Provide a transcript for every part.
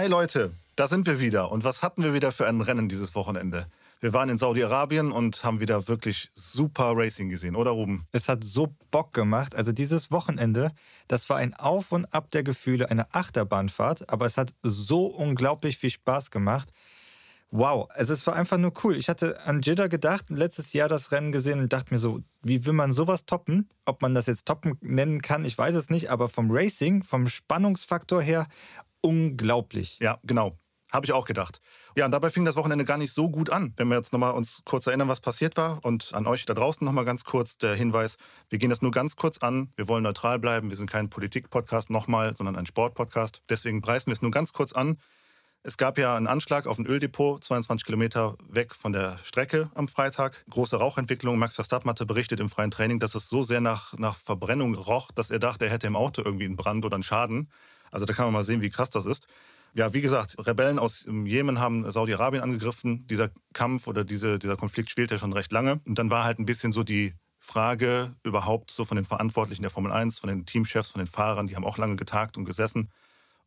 Hi Leute, da sind wir wieder. Und was hatten wir wieder für ein Rennen dieses Wochenende? Wir waren in Saudi-Arabien und haben wieder wirklich super Racing gesehen, oder Ruben? Es hat so Bock gemacht. Also dieses Wochenende, das war ein Auf und Ab der Gefühle, eine Achterbahnfahrt, aber es hat so unglaublich viel Spaß gemacht. Wow, also es war einfach nur cool. Ich hatte an Jeddah gedacht, letztes Jahr das Rennen gesehen und dachte mir so, wie will man sowas toppen? Ob man das jetzt toppen nennen kann, ich weiß es nicht, aber vom Racing, vom Spannungsfaktor her unglaublich. Ja, genau. Habe ich auch gedacht. Ja, und dabei fing das Wochenende gar nicht so gut an. Wenn wir jetzt nochmal uns kurz erinnern, was passiert war und an euch da draußen nochmal ganz kurz der Hinweis, wir gehen das nur ganz kurz an. Wir wollen neutral bleiben. Wir sind kein Politik-Podcast nochmal, sondern ein Sport-Podcast. Deswegen preisen wir es nur ganz kurz an. Es gab ja einen Anschlag auf ein Öldepot, 22 Kilometer weg von der Strecke am Freitag. Große Rauchentwicklung. Max Verstappen hatte berichtet im freien Training, dass es so sehr nach, nach Verbrennung roch, dass er dachte, er hätte im Auto irgendwie einen Brand oder einen Schaden. Also da kann man mal sehen, wie krass das ist. Ja, wie gesagt, Rebellen aus Jemen haben Saudi-Arabien angegriffen. Dieser Kampf oder diese, dieser Konflikt schwelte ja schon recht lange. Und dann war halt ein bisschen so die Frage überhaupt so von den Verantwortlichen der Formel 1, von den Teamchefs, von den Fahrern, die haben auch lange getagt und gesessen,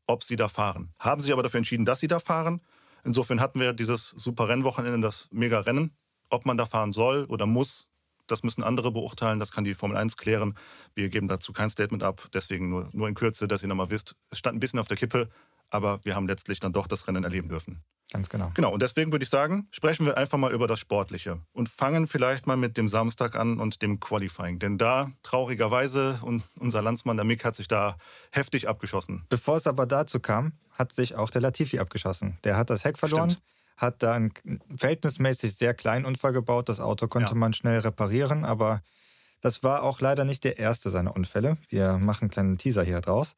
ob sie da fahren. Haben sich aber dafür entschieden, dass sie da fahren. Insofern hatten wir dieses super Rennwochenende, das Mega-Rennen. Ob man da fahren soll oder muss, das müssen andere beurteilen, das kann die Formel 1 klären. Wir geben dazu kein Statement ab, deswegen nur, nur in Kürze, dass ihr nochmal wisst, es stand ein bisschen auf der Kippe, aber wir haben letztlich dann doch das Rennen erleben dürfen. Ganz genau. Genau, und deswegen würde ich sagen, sprechen wir einfach mal über das Sportliche und fangen vielleicht mal mit dem Samstag an und dem Qualifying. Denn da, traurigerweise, und unser Landsmann, der Mick, hat sich da heftig abgeschossen. Bevor es aber dazu kam, hat sich auch der Latifi abgeschossen. Der hat das Heck verloren. Stimmt. Hat da einen verhältnismäßig sehr kleinen Unfall gebaut. Das Auto konnte Ja. man schnell reparieren, aber das war auch leider nicht der erste seiner Unfälle. Wir machen einen kleinen Teaser hier draus.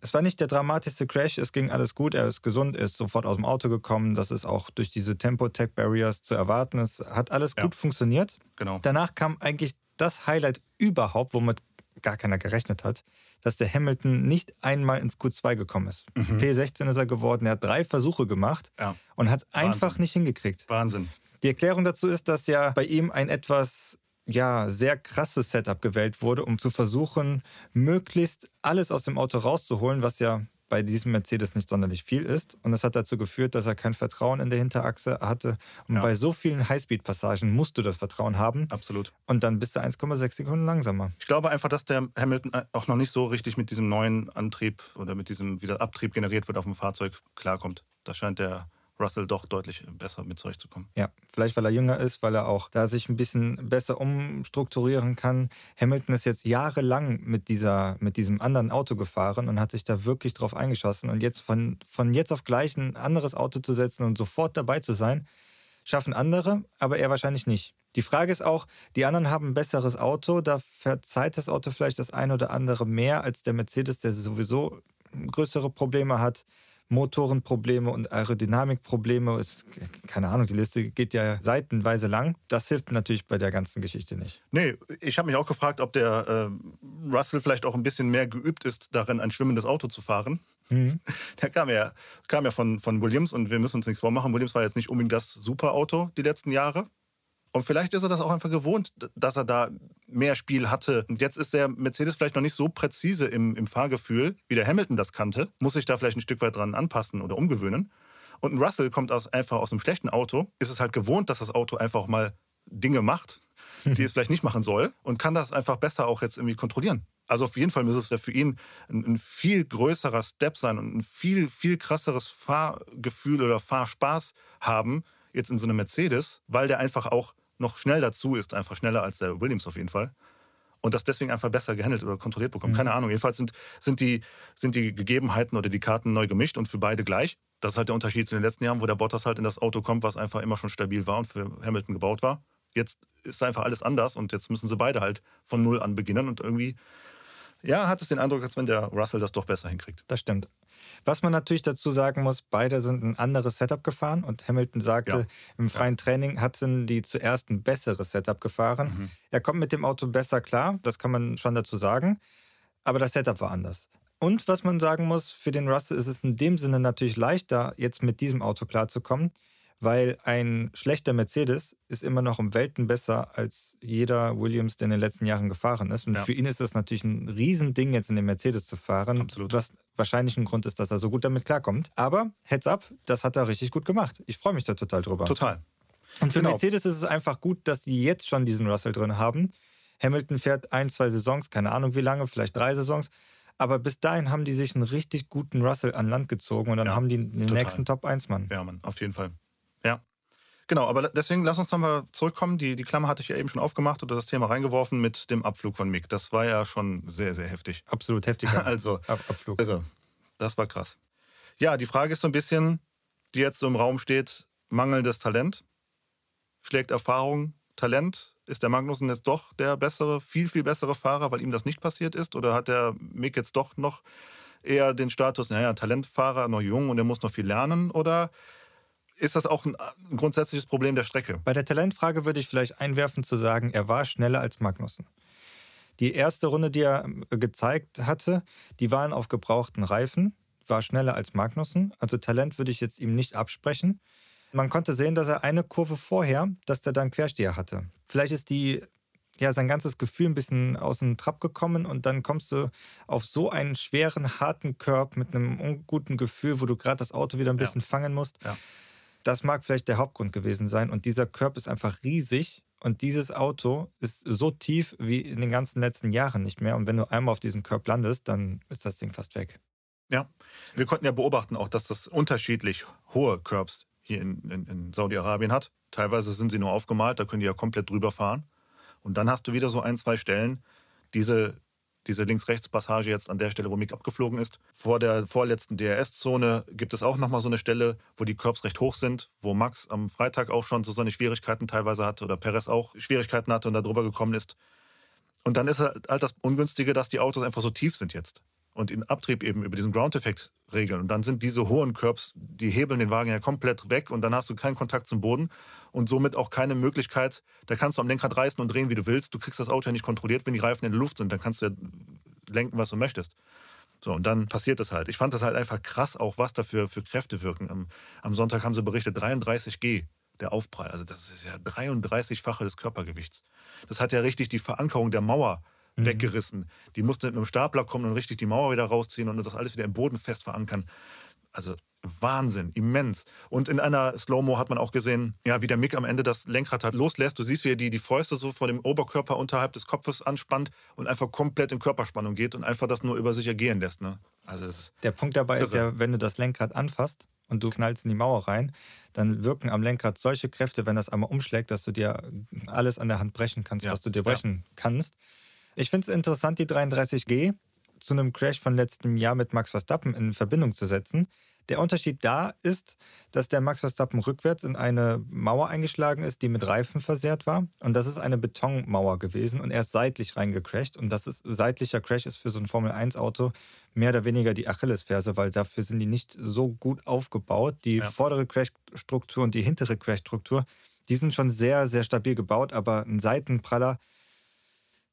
Es war nicht der dramatischste Crash, es ging alles gut, er ist gesund, er ist sofort aus dem Auto gekommen. Das ist auch durch diese Tempo-Tech-Barriers zu erwarten. Es hat alles Ja. gut funktioniert. Genau. Danach kam eigentlich das Highlight überhaupt, womit gar keiner gerechnet hat, dass der Hamilton nicht einmal ins Q2 gekommen ist. P16 ist er geworden, er hat drei Versuche gemacht Ja. und hat einfach Wahnsinn. nicht hingekriegt. Wahnsinn. Die Erklärung dazu ist, dass ja bei ihm ein etwas ja, sehr krasses Setup gewählt wurde, um zu versuchen, möglichst alles aus dem Auto rauszuholen, was ja bei diesem Mercedes nicht sonderlich viel ist. Und das hat dazu geführt, dass er kein Vertrauen in der Hinterachse hatte. Und Ja. bei so vielen Highspeed-Passagen musst du das Vertrauen haben. Absolut. Und dann bist du 1,6 Sekunden langsamer. Ich glaube einfach, dass der Hamilton auch noch nicht so richtig mit diesem neuen Antrieb oder mit diesem, wie der Abtrieb generiert wird auf dem Fahrzeug, klarkommt. Da scheint der Russell doch deutlich besser mit zurechtzukommen. Ja, vielleicht weil er jünger ist, weil er auch da sich ein bisschen besser umstrukturieren kann. Hamilton ist jetzt jahrelang mit, dieser, mit diesem anderen Auto gefahren und hat sich da wirklich drauf eingeschossen. Und jetzt von, von jetzt auf gleich ein anderes Auto zu setzen und sofort dabei zu sein, schaffen andere, aber er wahrscheinlich nicht. Die Frage ist auch, die anderen haben ein besseres Auto, da verzeiht das Auto vielleicht das eine oder andere mehr als der Mercedes, der sowieso größere Probleme hat. Motorenprobleme und Aerodynamikprobleme. Es- Keine Ahnung, die Liste geht ja seitenweise lang. Das hilft natürlich bei der ganzen Geschichte nicht. Nee, ich habe mich auch gefragt, ob der äh, Russell vielleicht auch ein bisschen mehr geübt ist, darin ein schwimmendes Auto zu fahren. Der kam ja, kam ja von, von Williams und wir müssen uns nichts vormachen. Williams war jetzt nicht unbedingt das Superauto die letzten Jahre. Und vielleicht ist er das auch einfach gewohnt, dass er da mehr Spiel hatte. Und jetzt ist der Mercedes vielleicht noch nicht so präzise im, im Fahrgefühl, wie der Hamilton das kannte. Muss sich da vielleicht ein Stück weit dran anpassen oder umgewöhnen. Und ein Russell kommt aus, einfach aus einem schlechten Auto, ist es halt gewohnt, dass das Auto einfach mal Dinge macht, die es vielleicht nicht machen soll und kann das einfach besser auch jetzt irgendwie kontrollieren. Also auf jeden Fall müsste es ja für ihn ein, ein viel größerer Step sein und ein viel, viel krasseres Fahrgefühl oder Fahrspaß haben, jetzt in so einem Mercedes, weil der einfach auch noch schnell dazu ist, einfach schneller als der Williams auf jeden Fall. Und das deswegen einfach besser gehandelt oder kontrolliert bekommt. Keine Ahnung. Jedenfalls sind, sind, die, sind die Gegebenheiten oder die Karten neu gemischt und für beide gleich. Das ist halt der Unterschied zu den letzten Jahren, wo der Bottas halt in das Auto kommt, was einfach immer schon stabil war und für Hamilton gebaut war. Jetzt ist einfach alles anders und jetzt müssen sie beide halt von Null an beginnen und irgendwie, ja, hat es den Eindruck, als wenn der Russell das doch besser hinkriegt. Das stimmt. Was man natürlich dazu sagen muss, beide sind ein anderes Setup gefahren und Hamilton sagte, Ja. im freien Training hatten die zuerst ein besseres Setup gefahren. Er kommt mit dem Auto besser klar, das kann man schon dazu sagen, aber das Setup war anders. Und was man sagen muss, für den Russell ist es in dem Sinne natürlich leichter, jetzt mit diesem Auto klarzukommen, weil ein schlechter Mercedes ist immer noch um Welten besser als jeder Williams, der in den letzten Jahren gefahren ist. Und ja. für ihn ist das natürlich ein Riesending, jetzt in den Mercedes zu fahren, Absolut. was wahrscheinlich ein Grund ist, dass er so gut damit klarkommt. Aber Heads up, das hat er richtig gut gemacht. Ich freue mich da total drüber. Total. Und für genau. Mercedes ist es einfach gut, dass sie jetzt schon diesen Russell drin haben. Hamilton fährt ein, zwei Saisons, keine Ahnung wie lange, vielleicht drei Saisons. Aber bis dahin haben die sich einen richtig guten Russell an Land gezogen und dann ja, haben die den total. nächsten Top-1-Mann. Ja, Mann, auf jeden Fall. Ja. Genau, aber deswegen lass uns nochmal zurückkommen. Die, die Klammer hatte ich ja eben schon aufgemacht oder das Thema reingeworfen mit dem Abflug von Mick. Das war ja schon sehr, sehr heftig. Absolut heftiger also, Ab Abflug. Irre. Das war krass. Ja, die Frage ist so ein bisschen, die jetzt so im Raum steht, mangelndes Talent. Schlägt Erfahrung Talent? Ist der Magnussen jetzt doch der bessere, viel, viel bessere Fahrer, weil ihm das nicht passiert ist? Oder hat der Mick jetzt doch noch eher den Status, naja, Talentfahrer, noch jung und er muss noch viel lernen? Oder ist das auch ein, ein grundsätzliches Problem der Strecke? Bei der Talentfrage würde ich vielleicht einwerfen zu sagen, er war schneller als Magnussen. Die erste Runde, die er äh, gezeigt hatte, die waren auf gebrauchten Reifen, war schneller als Magnussen. Also Talent würde ich jetzt ihm nicht absprechen. Man konnte sehen, dass er eine Kurve vorher, dass der dann Quersteher hatte. Vielleicht ist die ja, sein ganzes Gefühl ein bisschen aus dem Trab gekommen und dann kommst du auf so einen schweren, harten Körb mit einem unguten Gefühl, wo du gerade das Auto wieder ein bisschen ja. fangen musst. Ja. Das mag vielleicht der Hauptgrund gewesen sein und dieser Körb ist einfach riesig und dieses Auto ist so tief wie in den ganzen letzten Jahren nicht mehr und wenn du einmal auf diesem Körb landest, dann ist das Ding fast weg. Ja, wir konnten ja beobachten auch, dass das unterschiedlich hohe Curbs hier in, in, in Saudi-Arabien hat. Teilweise sind sie nur aufgemalt, da können die ja komplett drüber fahren. Und dann hast du wieder so ein, zwei Stellen, diese, diese Links-Rechts-Passage jetzt an der Stelle, wo Mick abgeflogen ist. Vor der vorletzten DRS-Zone gibt es auch nochmal so eine Stelle, wo die Curbs recht hoch sind, wo Max am Freitag auch schon so seine Schwierigkeiten teilweise hatte oder Perez auch Schwierigkeiten hatte und da drüber gekommen ist. Und dann ist halt das Ungünstige, dass die Autos einfach so tief sind jetzt und den Abtrieb eben über diesen Ground-Effekt regeln. Und dann sind diese hohen Curbs, die hebeln den Wagen ja komplett weg und dann hast du keinen Kontakt zum Boden und somit auch keine Möglichkeit, da kannst du am Lenkrad reißen und drehen, wie du willst. Du kriegst das Auto ja nicht kontrolliert, wenn die Reifen in der Luft sind, dann kannst du ja lenken, was du möchtest. So, und dann passiert das halt. Ich fand das halt einfach krass, auch was da für, Kräfte wirken. Am, am Sonntag haben sie berichtet, 33 G, der Aufprall. Also das ist ja 33-fache des Körpergewichts. Das hat ja richtig die Verankerung der Mauer mhm. weggerissen. Die mussten mit einem Stapler kommen und richtig die Mauer wieder rausziehen und das alles wieder im Boden fest verankern. Also Wahnsinn, immens. Und in einer Slow-Mo hat man auch gesehen, ja, wie der Mick am Ende das Lenkrad hat loslässt. Du siehst, wie er die, die Fäuste so vor dem Oberkörper unterhalb des Kopfes anspannt und einfach komplett in Körperspannung geht und einfach das nur über sich ergehen lässt. Ne? Also der Punkt dabei irre. ist ja, wenn du das Lenkrad anfasst und du knallst in die Mauer rein, dann wirken am Lenkrad solche Kräfte, wenn das einmal umschlägt, dass du dir alles an der Hand brechen kannst, ja. was du dir brechen ja. kannst. Ich finde es interessant, die 33G zu einem Crash von letztem Jahr mit Max Verstappen in Verbindung zu setzen. Der Unterschied da ist, dass der Max Verstappen rückwärts in eine Mauer eingeschlagen ist, die mit Reifen versehrt war. Und das ist eine Betonmauer gewesen und er ist seitlich reingecrasht. Und das ist seitlicher Crash ist für so ein Formel-1-Auto mehr oder weniger die Achillesferse, weil dafür sind die nicht so gut aufgebaut. Die ja. vordere Crashstruktur und die hintere Crashstruktur, die sind schon sehr, sehr stabil gebaut, aber ein Seitenpraller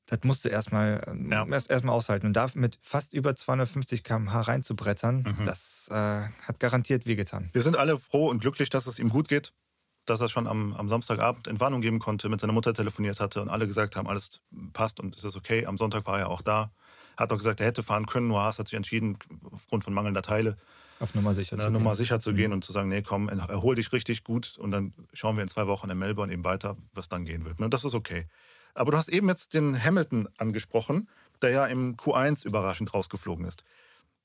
das musst du erstmal ähm, ja. erst, erstmal aushalten. Und da mit fast über 250 km/h reinzubrettern, mhm. das äh, hat garantiert wehgetan. Wir sind alle froh und glücklich, dass es ihm gut geht. Dass er schon am, am Samstagabend Entwarnung geben konnte, mit seiner Mutter telefoniert hatte und alle gesagt haben, alles passt und es ist okay. Am Sonntag war er auch da. Hat auch gesagt, er hätte fahren können, nur Haas hat sich entschieden, aufgrund von mangelnder Teile, auf Nummer sicher, zu, Nummer gehen. sicher zu gehen mhm. und zu sagen, nee, komm, erhol dich richtig gut und dann schauen wir in zwei Wochen in Melbourne eben weiter, was dann gehen wird. Und das ist okay. Aber du hast eben jetzt den Hamilton angesprochen, der ja im Q1 überraschend rausgeflogen ist.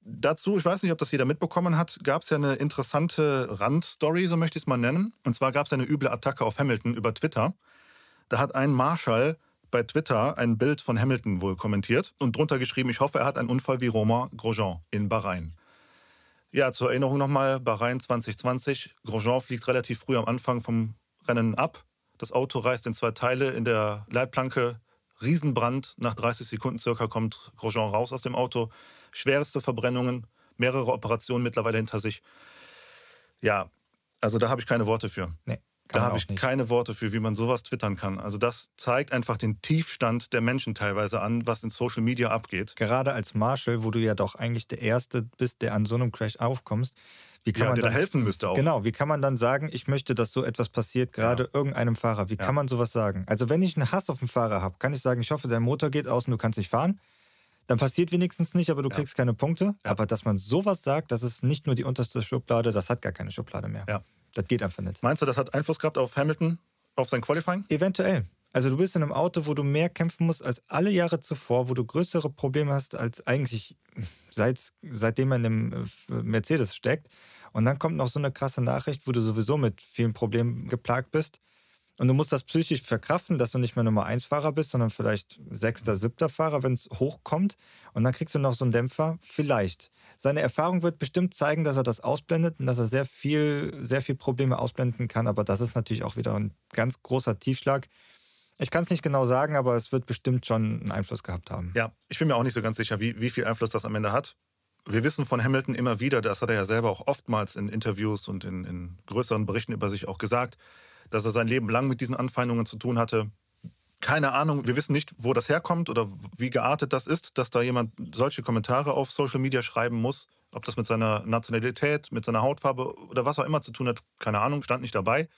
Dazu, ich weiß nicht, ob das jeder mitbekommen hat, gab es ja eine interessante Randstory, so möchte ich es mal nennen. Und zwar gab es eine üble Attacke auf Hamilton über Twitter. Da hat ein Marshall bei Twitter ein Bild von Hamilton wohl kommentiert und drunter geschrieben, ich hoffe, er hat einen Unfall wie Romain Grosjean in Bahrain. Ja, zur Erinnerung nochmal, Bahrain 2020. Grosjean fliegt relativ früh am Anfang vom Rennen ab, das Auto reißt in zwei Teile in der Leitplanke. Riesenbrand. Nach 30 Sekunden circa kommt Grosjean raus aus dem Auto. Schwerste Verbrennungen, mehrere Operationen mittlerweile hinter sich. Ja, also da habe ich keine Worte für. Nee. Da habe ich nicht. keine Worte für, wie man sowas twittern kann. Also das zeigt einfach den Tiefstand der Menschen teilweise an, was in Social Media abgeht. Gerade als Marshall, wo du ja doch eigentlich der Erste bist, der an so einem Crash aufkommst, Wie kann ja, man der dann, da helfen müsste auch. Genau, wie kann man dann sagen, ich möchte, dass so etwas passiert, gerade ja. irgendeinem Fahrer? Wie ja. kann man sowas sagen? Also wenn ich einen Hass auf den Fahrer habe, kann ich sagen, ich hoffe, dein Motor geht aus und du kannst nicht fahren. Dann passiert wenigstens nicht, aber du kriegst keine Punkte. Aber dass man sowas sagt, das ist nicht nur die unterste Schublade, das hat gar keine Schublade mehr. Ja. Das geht einfach nicht. Meinst du, das hat Einfluss gehabt auf Hamilton, auf sein Qualifying? Eventuell. Also du bist in einem Auto, wo du mehr kämpfen musst als alle Jahre zuvor, wo du größere Probleme hast als eigentlich seit, seitdem man im äh, Mercedes steckt. Und dann kommt noch so eine krasse Nachricht, wo du sowieso mit vielen Problemen geplagt bist. Und du musst das psychisch verkraften, dass du nicht mehr Nummer 1 Fahrer bist, sondern vielleicht sechster, siebter Fahrer, wenn es hochkommt. Und dann kriegst du noch so einen Dämpfer. Vielleicht. Seine Erfahrung wird bestimmt zeigen, dass er das ausblendet und dass er sehr viel, sehr viel Probleme ausblenden kann. Aber das ist natürlich auch wieder ein ganz großer Tiefschlag. Ich kann es nicht genau sagen, aber es wird bestimmt schon einen Einfluss gehabt haben. Ja, ich bin mir auch nicht so ganz sicher, wie, wie viel Einfluss das am Ende hat. Wir wissen von Hamilton immer wieder, das hat er ja selber auch oftmals in Interviews und in, in größeren Berichten über sich auch gesagt, dass er sein Leben lang mit diesen Anfeindungen zu tun hatte. Keine Ahnung, wir wissen nicht, wo das herkommt oder wie geartet das ist, dass da jemand solche Kommentare auf Social Media schreiben muss. Ob das mit seiner Nationalität, mit seiner Hautfarbe oder was auch immer zu tun hat, keine Ahnung, stand nicht dabei.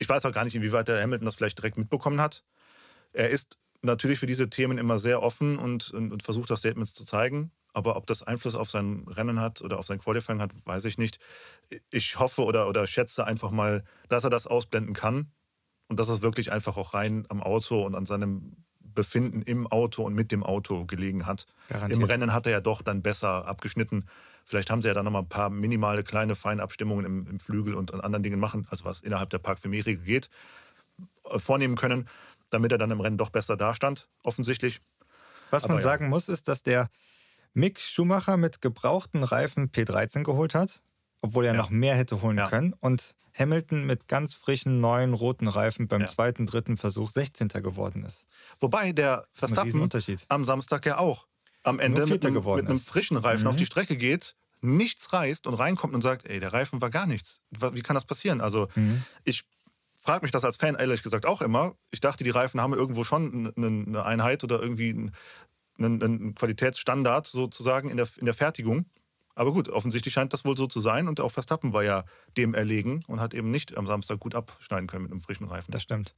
Ich weiß auch gar nicht, inwieweit der Hamilton das vielleicht direkt mitbekommen hat. Er ist natürlich für diese Themen immer sehr offen und, und, und versucht, das Statements zu zeigen. Aber ob das Einfluss auf sein Rennen hat oder auf sein Qualifying hat, weiß ich nicht. Ich hoffe oder, oder schätze einfach mal, dass er das ausblenden kann und dass es wirklich einfach auch rein am Auto und an seinem Befinden im Auto und mit dem Auto gelegen hat. Garantiert. Im Rennen hat er ja doch dann besser abgeschnitten. Vielleicht haben sie ja dann nochmal ein paar minimale kleine Feinabstimmungen im, im Flügel und an anderen Dingen machen, also was innerhalb der Park regel geht, äh, vornehmen können, damit er dann im Rennen doch besser dastand, offensichtlich. Was Aber man ja. sagen muss, ist, dass der Mick Schumacher mit gebrauchten Reifen P13 geholt hat, obwohl er ja. noch mehr hätte holen ja. können. Und Hamilton mit ganz frischen neuen roten Reifen beim zweiten, dritten Versuch 16. geworden ist. Wobei der Verstappen am Samstag ja auch am Ende mit einem, mit einem, frischen Reifen mhm. auf die Strecke geht, nichts reißt und reinkommt und sagt, ey, der Reifen war gar nichts. Wie kann das passieren? Also mhm. ich frage mich das als Fan ehrlich gesagt auch immer. Ich dachte, die Reifen haben irgendwo schon eine Einheit oder irgendwie einen, einen Qualitätsstandard sozusagen in der, in der Fertigung. Aber gut, offensichtlich scheint das wohl so zu sein und auch Verstappen war ja dem erlegen und hat eben nicht am Samstag gut abschneiden können mit einem frischen Reifen. Das stimmt.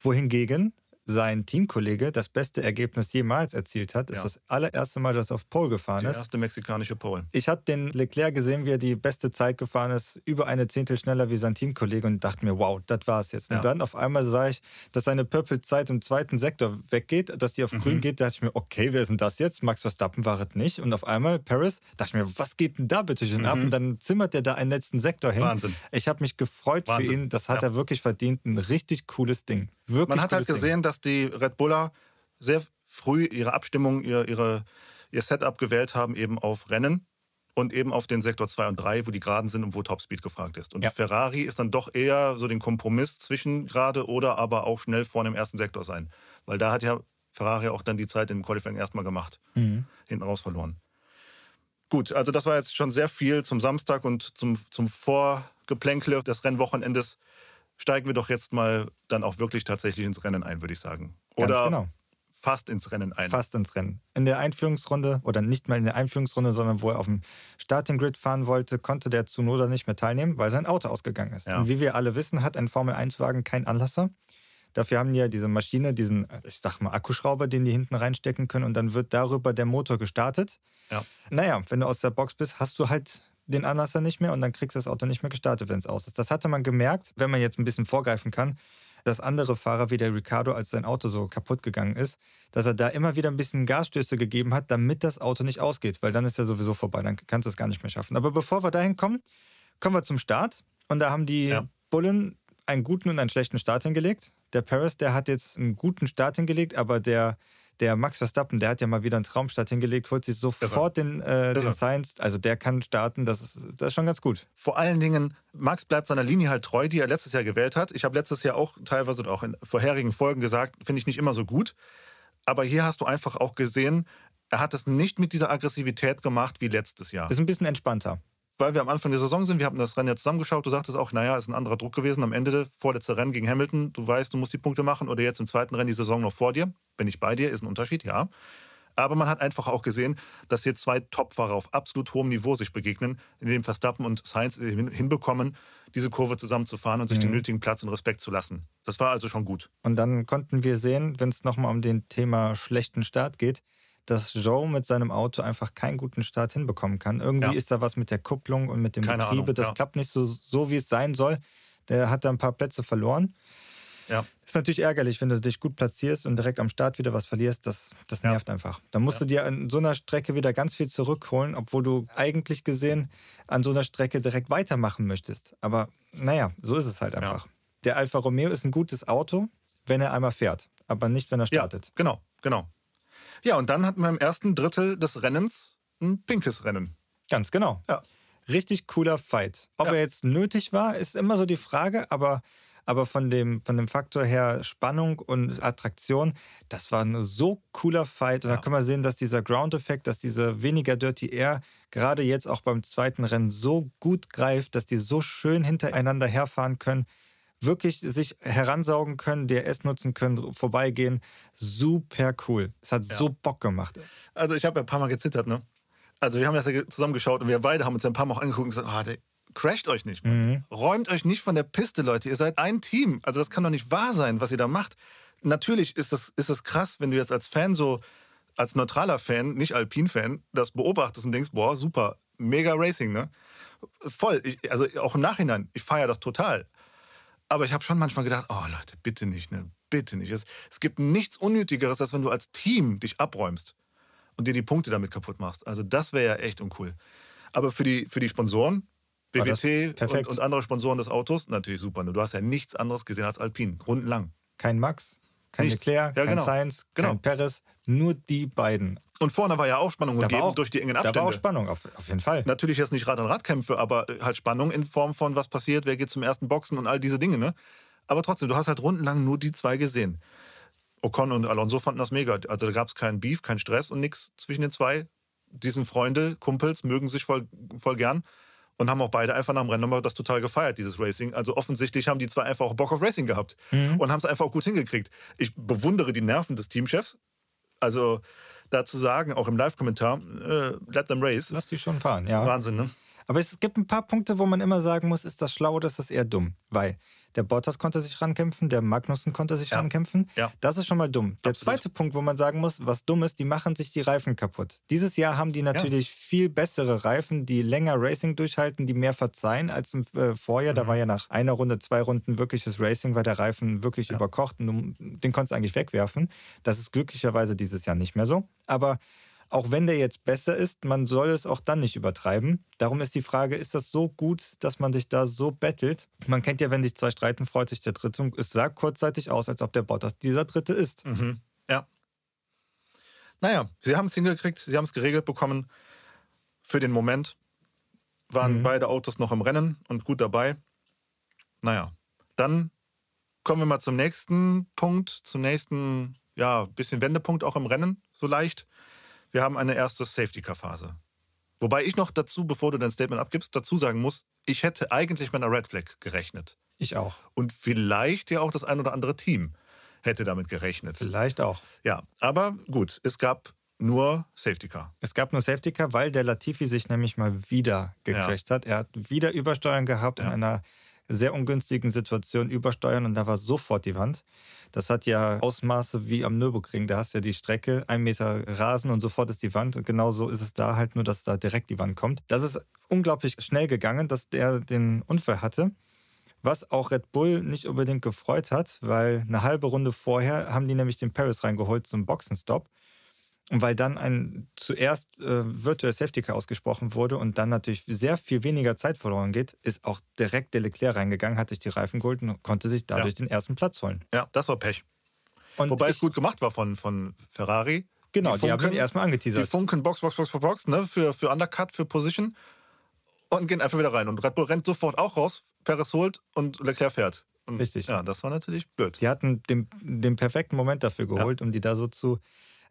Wohingegen sein Teamkollege das beste Ergebnis jemals erzielt hat. Ja. ist das allererste Mal, dass er auf Pole gefahren die ist. Die erste mexikanische Pole. Ich habe den Leclerc gesehen, wie er die beste Zeit gefahren ist, über eine Zehntel schneller wie sein Teamkollege und dachte mir, wow, das war's jetzt. Ja. Und dann auf einmal sah ich, dass seine Purple-Zeit im zweiten Sektor weggeht, dass die auf mhm. grün geht. Da dachte ich mir, okay, wer ist denn das jetzt? Max Verstappen war es nicht. Und auf einmal Paris, dachte ich mir, was geht denn da bitte schön mhm. ab? Und dann zimmert er da einen letzten Sektor hin. Wahnsinn. Ich habe mich gefreut Wahnsinn. für ihn. Das hat ja. er wirklich verdient. Ein richtig cooles Ding. Wirklich Man hat halt gesehen, dass die Red Buller sehr früh ihre Abstimmung, ihr, ihre, ihr Setup gewählt haben, eben auf Rennen und eben auf den Sektor 2 und 3, wo die Geraden sind und wo Topspeed gefragt ist. Und ja. Ferrari ist dann doch eher so den Kompromiss zwischen gerade oder aber auch schnell vorne im ersten Sektor sein. Weil da hat ja Ferrari auch dann die Zeit im Qualifying erstmal gemacht, mhm. hinten raus verloren. Gut, also das war jetzt schon sehr viel zum Samstag und zum, zum Vorgeplänkle des Rennwochenendes steigen wir doch jetzt mal dann auch wirklich tatsächlich ins Rennen ein, würde ich sagen. Oder Ganz genau. fast ins Rennen ein. Fast ins Rennen. In der Einführungsrunde, oder nicht mal in der Einführungsrunde, sondern wo er auf dem Starting Grid fahren wollte, konnte der Zunoda nicht mehr teilnehmen, weil sein Auto ausgegangen ist. Ja. Und wie wir alle wissen, hat ein Formel-1-Wagen keinen Anlasser. Dafür haben die ja diese Maschine, diesen, ich sag mal, Akkuschrauber, den die hinten reinstecken können und dann wird darüber der Motor gestartet. Ja. Naja, wenn du aus der Box bist, hast du halt den Anlasser nicht mehr und dann kriegst du das Auto nicht mehr gestartet, wenn es aus ist. Das hatte man gemerkt, wenn man jetzt ein bisschen vorgreifen kann, dass andere Fahrer wie der Ricardo, als sein Auto so kaputt gegangen ist, dass er da immer wieder ein bisschen Gasstöße gegeben hat, damit das Auto nicht ausgeht, weil dann ist er sowieso vorbei, dann kannst du es gar nicht mehr schaffen. Aber bevor wir dahin kommen, kommen wir zum Start und da haben die ja. Bullen einen guten und einen schlechten Start hingelegt. Der Paris, der hat jetzt einen guten Start hingelegt, aber der der Max Verstappen, der hat ja mal wieder einen Traumstart hingelegt, holt sich sofort den, äh, den Science, also der kann starten, das ist, das ist schon ganz gut. Vor allen Dingen, Max bleibt seiner Linie halt treu, die er letztes Jahr gewählt hat. Ich habe letztes Jahr auch teilweise auch in vorherigen Folgen gesagt, finde ich nicht immer so gut. Aber hier hast du einfach auch gesehen, er hat es nicht mit dieser Aggressivität gemacht wie letztes Jahr. Ist ein bisschen entspannter weil wir am Anfang der Saison sind. Wir haben das Rennen ja zusammengeschaut. Du sagtest auch, naja, ist ein anderer Druck gewesen. Am Ende, vorletzte Rennen gegen Hamilton, du weißt, du musst die Punkte machen oder jetzt im zweiten Rennen die Saison noch vor dir. Bin ich bei dir, ist ein Unterschied, ja. Aber man hat einfach auch gesehen, dass hier zwei Topfahrer auf absolut hohem Niveau sich begegnen, in dem Verstappen und Sainz hinbekommen, diese Kurve zusammenzufahren und sich mhm. den nötigen Platz und Respekt zu lassen. Das war also schon gut. Und dann konnten wir sehen, wenn es nochmal um den Thema schlechten Start geht, dass Joe mit seinem Auto einfach keinen guten Start hinbekommen kann. Irgendwie ja. ist da was mit der Kupplung und mit dem Keine Getriebe. Ahnung, das ja. klappt nicht so, so, wie es sein soll. Der hat da ein paar Plätze verloren. Ja. Ist natürlich ärgerlich, wenn du dich gut platzierst und direkt am Start wieder was verlierst. Das, das nervt ja. einfach. Dann musst ja. du dir an so einer Strecke wieder ganz viel zurückholen, obwohl du eigentlich gesehen an so einer Strecke direkt weitermachen möchtest. Aber naja, so ist es halt einfach. Der Alfa Romeo ist ein gutes Auto, wenn er einmal fährt, aber nicht, wenn er startet. Genau, genau. Ja, und dann hatten wir im ersten Drittel des Rennens ein pinkes Rennen. Ganz genau. Ja. Richtig cooler Fight. Ob ja. er jetzt nötig war, ist immer so die Frage, aber, aber von, dem, von dem Faktor her Spannung und Attraktion, das war ein so cooler Fight. Und ja. da kann man sehen, dass dieser Ground-Effekt, dass diese weniger Dirty Air gerade jetzt auch beim zweiten Rennen so gut greift, dass die so schön hintereinander herfahren können wirklich sich heransaugen können, DRS nutzen können, vorbeigehen. Super cool. Es hat ja. so Bock gemacht. Also ich habe ja ein paar Mal gezittert, ne? Also wir haben das ja zusammen geschaut und wir beide haben uns ja ein paar Mal auch angeguckt und gesagt, oh, der crasht euch nicht. Mhm. Räumt euch nicht von der Piste, Leute. Ihr seid ein Team. Also das kann doch nicht wahr sein, was ihr da macht. Natürlich ist das, ist das krass, wenn du jetzt als Fan so, als neutraler Fan, nicht Alpin-Fan, das beobachtest und denkst, boah, super, mega Racing, ne? Voll. Ich, also auch im Nachhinein, ich feiere das total. Aber ich habe schon manchmal gedacht, oh Leute, bitte nicht, ne? Bitte nicht. Es, es gibt nichts Unnötigeres, als wenn du als Team dich abräumst und dir die Punkte damit kaputt machst. Also das wäre ja echt uncool. Aber für die, für die Sponsoren, BWT und, und, andere Sponsoren des Autos, natürlich super. Ne? Du hast ja nichts anderes gesehen als Alpin, rundenlang. Kein Max, kein Nichts. Leclerc, ja, kein genau. Sainz, genau. kein Perez, nur die beiden. Und vorne war ja auch Spannung da gegeben auch, durch die engen Abstände. Da war auch Spannung, auf, auf jeden Fall. Natürlich jetzt nicht Rad- an Radkämpfe, aber äh, halt Spannung in Form von, was passiert, wer geht zum ersten Boxen und all diese Dinge. Ne? Aber trotzdem, du hast halt rundenlang nur die zwei gesehen. Ocon und Alonso fanden das mega. Also da gab es keinen Beef, keinen Stress und nichts zwischen den zwei. Die sind Freunde, Kumpels, mögen sich voll, voll gern und haben auch beide einfach nach dem Rennen nochmal das total gefeiert, dieses Racing. Also offensichtlich haben die zwei einfach auch Bock auf Racing gehabt mhm. und haben es einfach auch gut hingekriegt. Ich bewundere die Nerven des Teamchefs. Also dazu sagen, auch im Live-Kommentar, äh, let them race. Lass die schon fahren, ja. Wahnsinn, ne? Aber es gibt ein paar Punkte, wo man immer sagen muss, ist das schlau oder ist das eher dumm? Weil der Bottas konnte sich rankämpfen, der Magnussen konnte sich ja. rankämpfen. Ja. Das ist schon mal dumm. Der zweite Punkt, wo man sagen muss, was dumm ist, die machen sich die Reifen kaputt. Dieses Jahr haben die natürlich ja. viel bessere Reifen, die länger Racing durchhalten, die mehr verzeihen als im äh, Vorjahr. Mhm. Da war ja nach einer Runde, zwei Runden wirkliches Racing, weil der Reifen wirklich überkocht und du, den konntest du eigentlich wegwerfen. Das ist glücklicherweise dieses Jahr nicht mehr so. Aber auch wenn der jetzt besser ist, man soll es auch dann nicht übertreiben. Darum ist die Frage, ist das so gut, dass man sich da so bettelt? Man kennt ja, wenn sich zwei streiten, freut sich der Dritte. Es sah kurzzeitig aus, als ob der Bottas dieser Dritte ist. Mhm. Ja. Naja, sie haben es hingekriegt, sie haben es geregelt bekommen. Für den Moment waren mhm. beide Autos noch im Rennen und gut dabei. Naja, dann kommen wir mal zum nächsten Punkt, zum nächsten, ja, bisschen Wendepunkt auch im Rennen, so leicht wir haben eine erste Safety-Car-Phase. Wobei ich noch dazu, bevor du dein Statement abgibst, dazu sagen muss, ich hätte eigentlich mit einer Red Flag gerechnet. Ich auch. Und vielleicht ja auch das ein oder andere Team hätte damit gerechnet. Vielleicht auch. Ja, aber gut, es gab nur Safety Car. Es gab nur Safety Car, weil der Latifi sich nämlich mal wieder gecrasht ja. hat. Er hat wieder Übersteuern gehabt ja. in einer sehr ungünstigen Situation übersteuern und da war sofort die Wand. Das hat ja Ausmaße wie am Nürburgring. Da hast du ja die Strecke, ein Meter Rasen und sofort ist die Wand. Und genauso ist es da halt nur, dass da direkt die Wand kommt. Das ist unglaublich schnell gegangen, dass der den Unfall hatte. Was auch Red Bull nicht unbedingt gefreut hat, weil eine halbe Runde vorher haben die nämlich den Paris reingeholt zum Boxenstopp. Und weil dann ein zuerst äh, Virtual Safety Car ausgesprochen wurde und dann natürlich sehr viel weniger Zeit verloren geht, ist auch direkt der Leclerc reingegangen, hat sich die Reifen geholt und konnte sich dadurch ja. den ersten Platz holen. Ja, das war Pech. Und Wobei ich, es gut gemacht war von, von Ferrari. Genau, die, Funken, die haben ihn erstmal angeteasert. Die Funken Box, Box, Box, Box, Box ne, für, für Undercut, für Position und gehen einfach wieder rein. Und Red Bull rennt sofort auch raus, Perez holt und Leclerc fährt. Und Richtig. Ja, das war natürlich blöd. Die hatten den, den perfekten Moment dafür geholt, ja. um die da so zu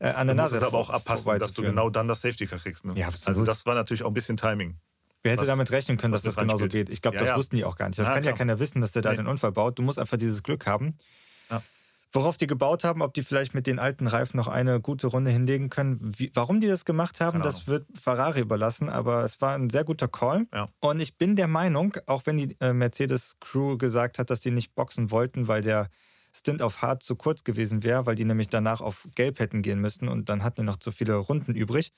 äh, an der Nase. Du musst es aber auch abpassen, dass du genau dann das Safety Car kriegst. Ne? Ja, Also das war natürlich auch ein bisschen Timing. Wer hätte was, damit rechnen können, dass das genauso geht? Ich glaube, ja, das ja. wussten die auch gar nicht. Das kann klar. ja keiner wissen, dass der da nee. den Unfall baut. Du musst einfach dieses Glück haben. Worauf die gebaut haben, ob die vielleicht mit den alten Reifen noch eine gute Runde hinlegen können. Wie, warum die das gemacht haben, das wird Ferrari überlassen, aber es war ein sehr guter Call. Ja. Und ich bin der Meinung, auch wenn die äh, Mercedes-Crew gesagt hat, dass die nicht boxen wollten, weil der Stint auf Hard zu kurz gewesen wäre, weil die nämlich danach auf Gelb hätten gehen müssen und dann hatten die noch zu viele Runden übrig.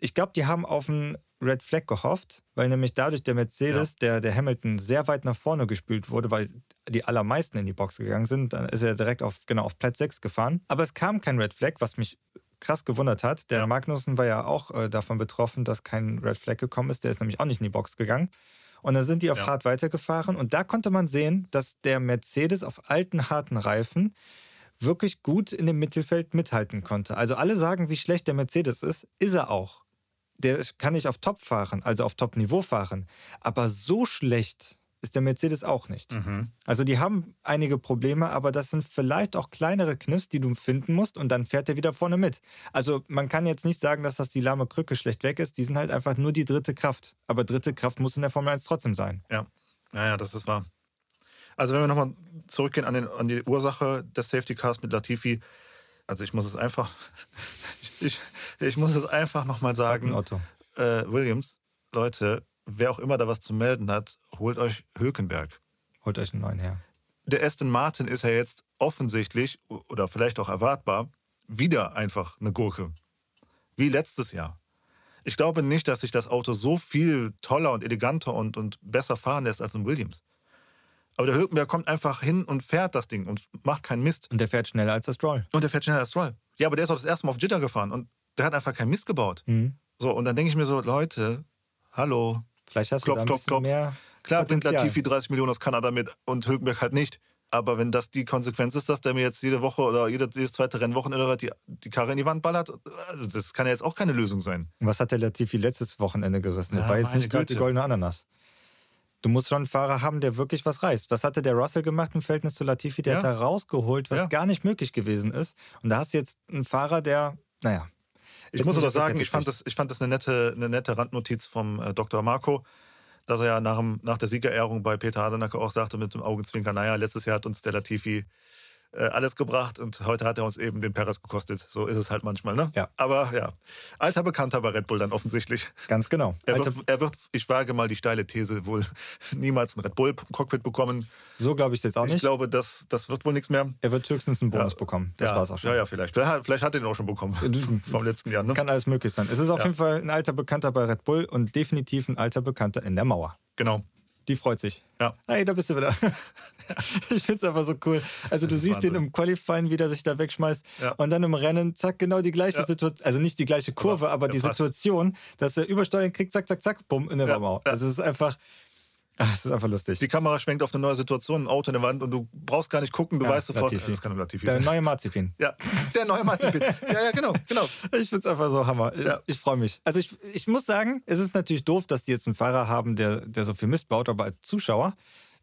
Ich glaube, die haben auf einen Red Flag gehofft, weil nämlich dadurch der Mercedes, ja. der, der Hamilton, sehr weit nach vorne gespült wurde, weil die allermeisten in die Box gegangen sind. Dann ist er direkt auf, genau, auf Platz 6 gefahren. Aber es kam kein Red Flag, was mich krass gewundert hat. Der ja. Magnussen war ja auch äh, davon betroffen, dass kein Red Flag gekommen ist. Der ist nämlich auch nicht in die Box gegangen. Und dann sind die auf ja. hart weitergefahren. Und da konnte man sehen, dass der Mercedes auf alten, harten Reifen wirklich gut in dem Mittelfeld mithalten konnte. Also alle sagen, wie schlecht der Mercedes ist, ist er auch der kann nicht auf Top fahren, also auf Top-Niveau fahren. Aber so schlecht ist der Mercedes auch nicht. Mhm. Also die haben einige Probleme, aber das sind vielleicht auch kleinere Kniffs, die du finden musst und dann fährt er wieder vorne mit. Also man kann jetzt nicht sagen, dass das die lahme Krücke schlecht weg ist. Die sind halt einfach nur die dritte Kraft. Aber dritte Kraft muss in der Formel 1 trotzdem sein. Ja, ja, ja das ist wahr. Also wenn wir nochmal zurückgehen an, den, an die Ursache des Safety Cars mit Latifi, also ich muss es einfach, ich, ich muss es einfach nochmal sagen. Otto. Äh, Williams, Leute, wer auch immer da was zu melden hat, holt euch Hülkenberg. Holt euch einen neuen her. Der Aston Martin ist ja jetzt offensichtlich oder vielleicht auch erwartbar wieder einfach eine Gurke. Wie letztes Jahr. Ich glaube nicht, dass sich das Auto so viel toller und eleganter und, und besser fahren lässt als ein Williams. Aber der Hülkenberg kommt einfach hin und fährt das Ding und macht keinen Mist. Und der fährt schneller als der Stroll. Und der fährt schneller als Stroll. Ja, aber der ist auch das erste Mal auf Jitter gefahren und der hat einfach keinen Mist gebaut. Mhm. So, und dann denke ich mir so, Leute, hallo. Vielleicht hast klopf, du da klopf, klopf. mehr Klar bringt Latifi 30 Millionen aus Kanada mit und Hülkenberg halt nicht. Aber wenn das die Konsequenz ist, dass der mir jetzt jede Woche oder jedes, zweite Rennwochenende die, die Karre in die Wand ballert, also das kann ja jetzt auch keine Lösung sein. Was hat der Latifi letztes Wochenende gerissen? Ja, war jetzt nicht gerade die goldene Ananas. Du musst schon einen Fahrer haben, der wirklich was reißt. Was hatte der Russell gemacht im Verhältnis zu Latifi? Der ja. hat da rausgeholt, was ja. gar nicht möglich gewesen ist. Und da hast du jetzt einen Fahrer, der, naja. Ich muss aber sagen, ich fand, das, ich fand das eine nette, eine nette Randnotiz vom äh, Dr. Marco, dass er ja nach, nach der Siegerehrung bei Peter Hardenacker auch sagte mit dem Augenzwinker, naja, letztes Jahr hat uns der Latifi äh, alles gebracht und heute hat er uns eben den Perez gekostet. So ist es halt manchmal, ne? Ja. Aber ja, alter Bekannter bei Red Bull dann offensichtlich. Ganz genau. Er wird, er wird, ich wage mal die steile These, wohl niemals ein Red Bull-Cockpit bekommen. So glaube ich jetzt auch nicht. Ich glaube, das, das wird wohl nichts mehr. Er wird höchstens einen Bonus ja. bekommen. Das ja. war's auch schon. Ja, ja, vielleicht. Vielleicht, vielleicht hat er ihn auch schon bekommen vom letzten Jahr. Ne? Kann alles möglich sein. Es ist auf ja. jeden Fall ein alter Bekannter bei Red Bull und definitiv ein alter Bekannter in der Mauer. Genau. Die freut sich. Ja. Hey, da bist du wieder. ich finde es einfach so cool. Also das du siehst Wahnsinn. den im Qualifying, wie der sich da wegschmeißt. Ja. Und dann im Rennen, zack, genau die gleiche ja. Situation. Also nicht die gleiche Kurve, aber, aber die fast. Situation, dass er Übersteuern kriegt, zack, zack, zack, bumm, in der ja. Raumau. Also es ist einfach, Ach, das ist einfach lustig. Die Kamera schwenkt auf eine neue Situation, ein Auto in der Wand und du brauchst gar nicht gucken, du ja, weißt sofort, Latifi. das kann Latifi Der sein. neue Marzipin. Ja, der neue Marzipin. ja, ja, genau, genau. Ich finde es einfach so Hammer. Ja. Ich, ich freue mich. Also ich, ich muss sagen, es ist natürlich doof, dass die jetzt einen Fahrer haben, der, der so viel Mist baut, aber als Zuschauer,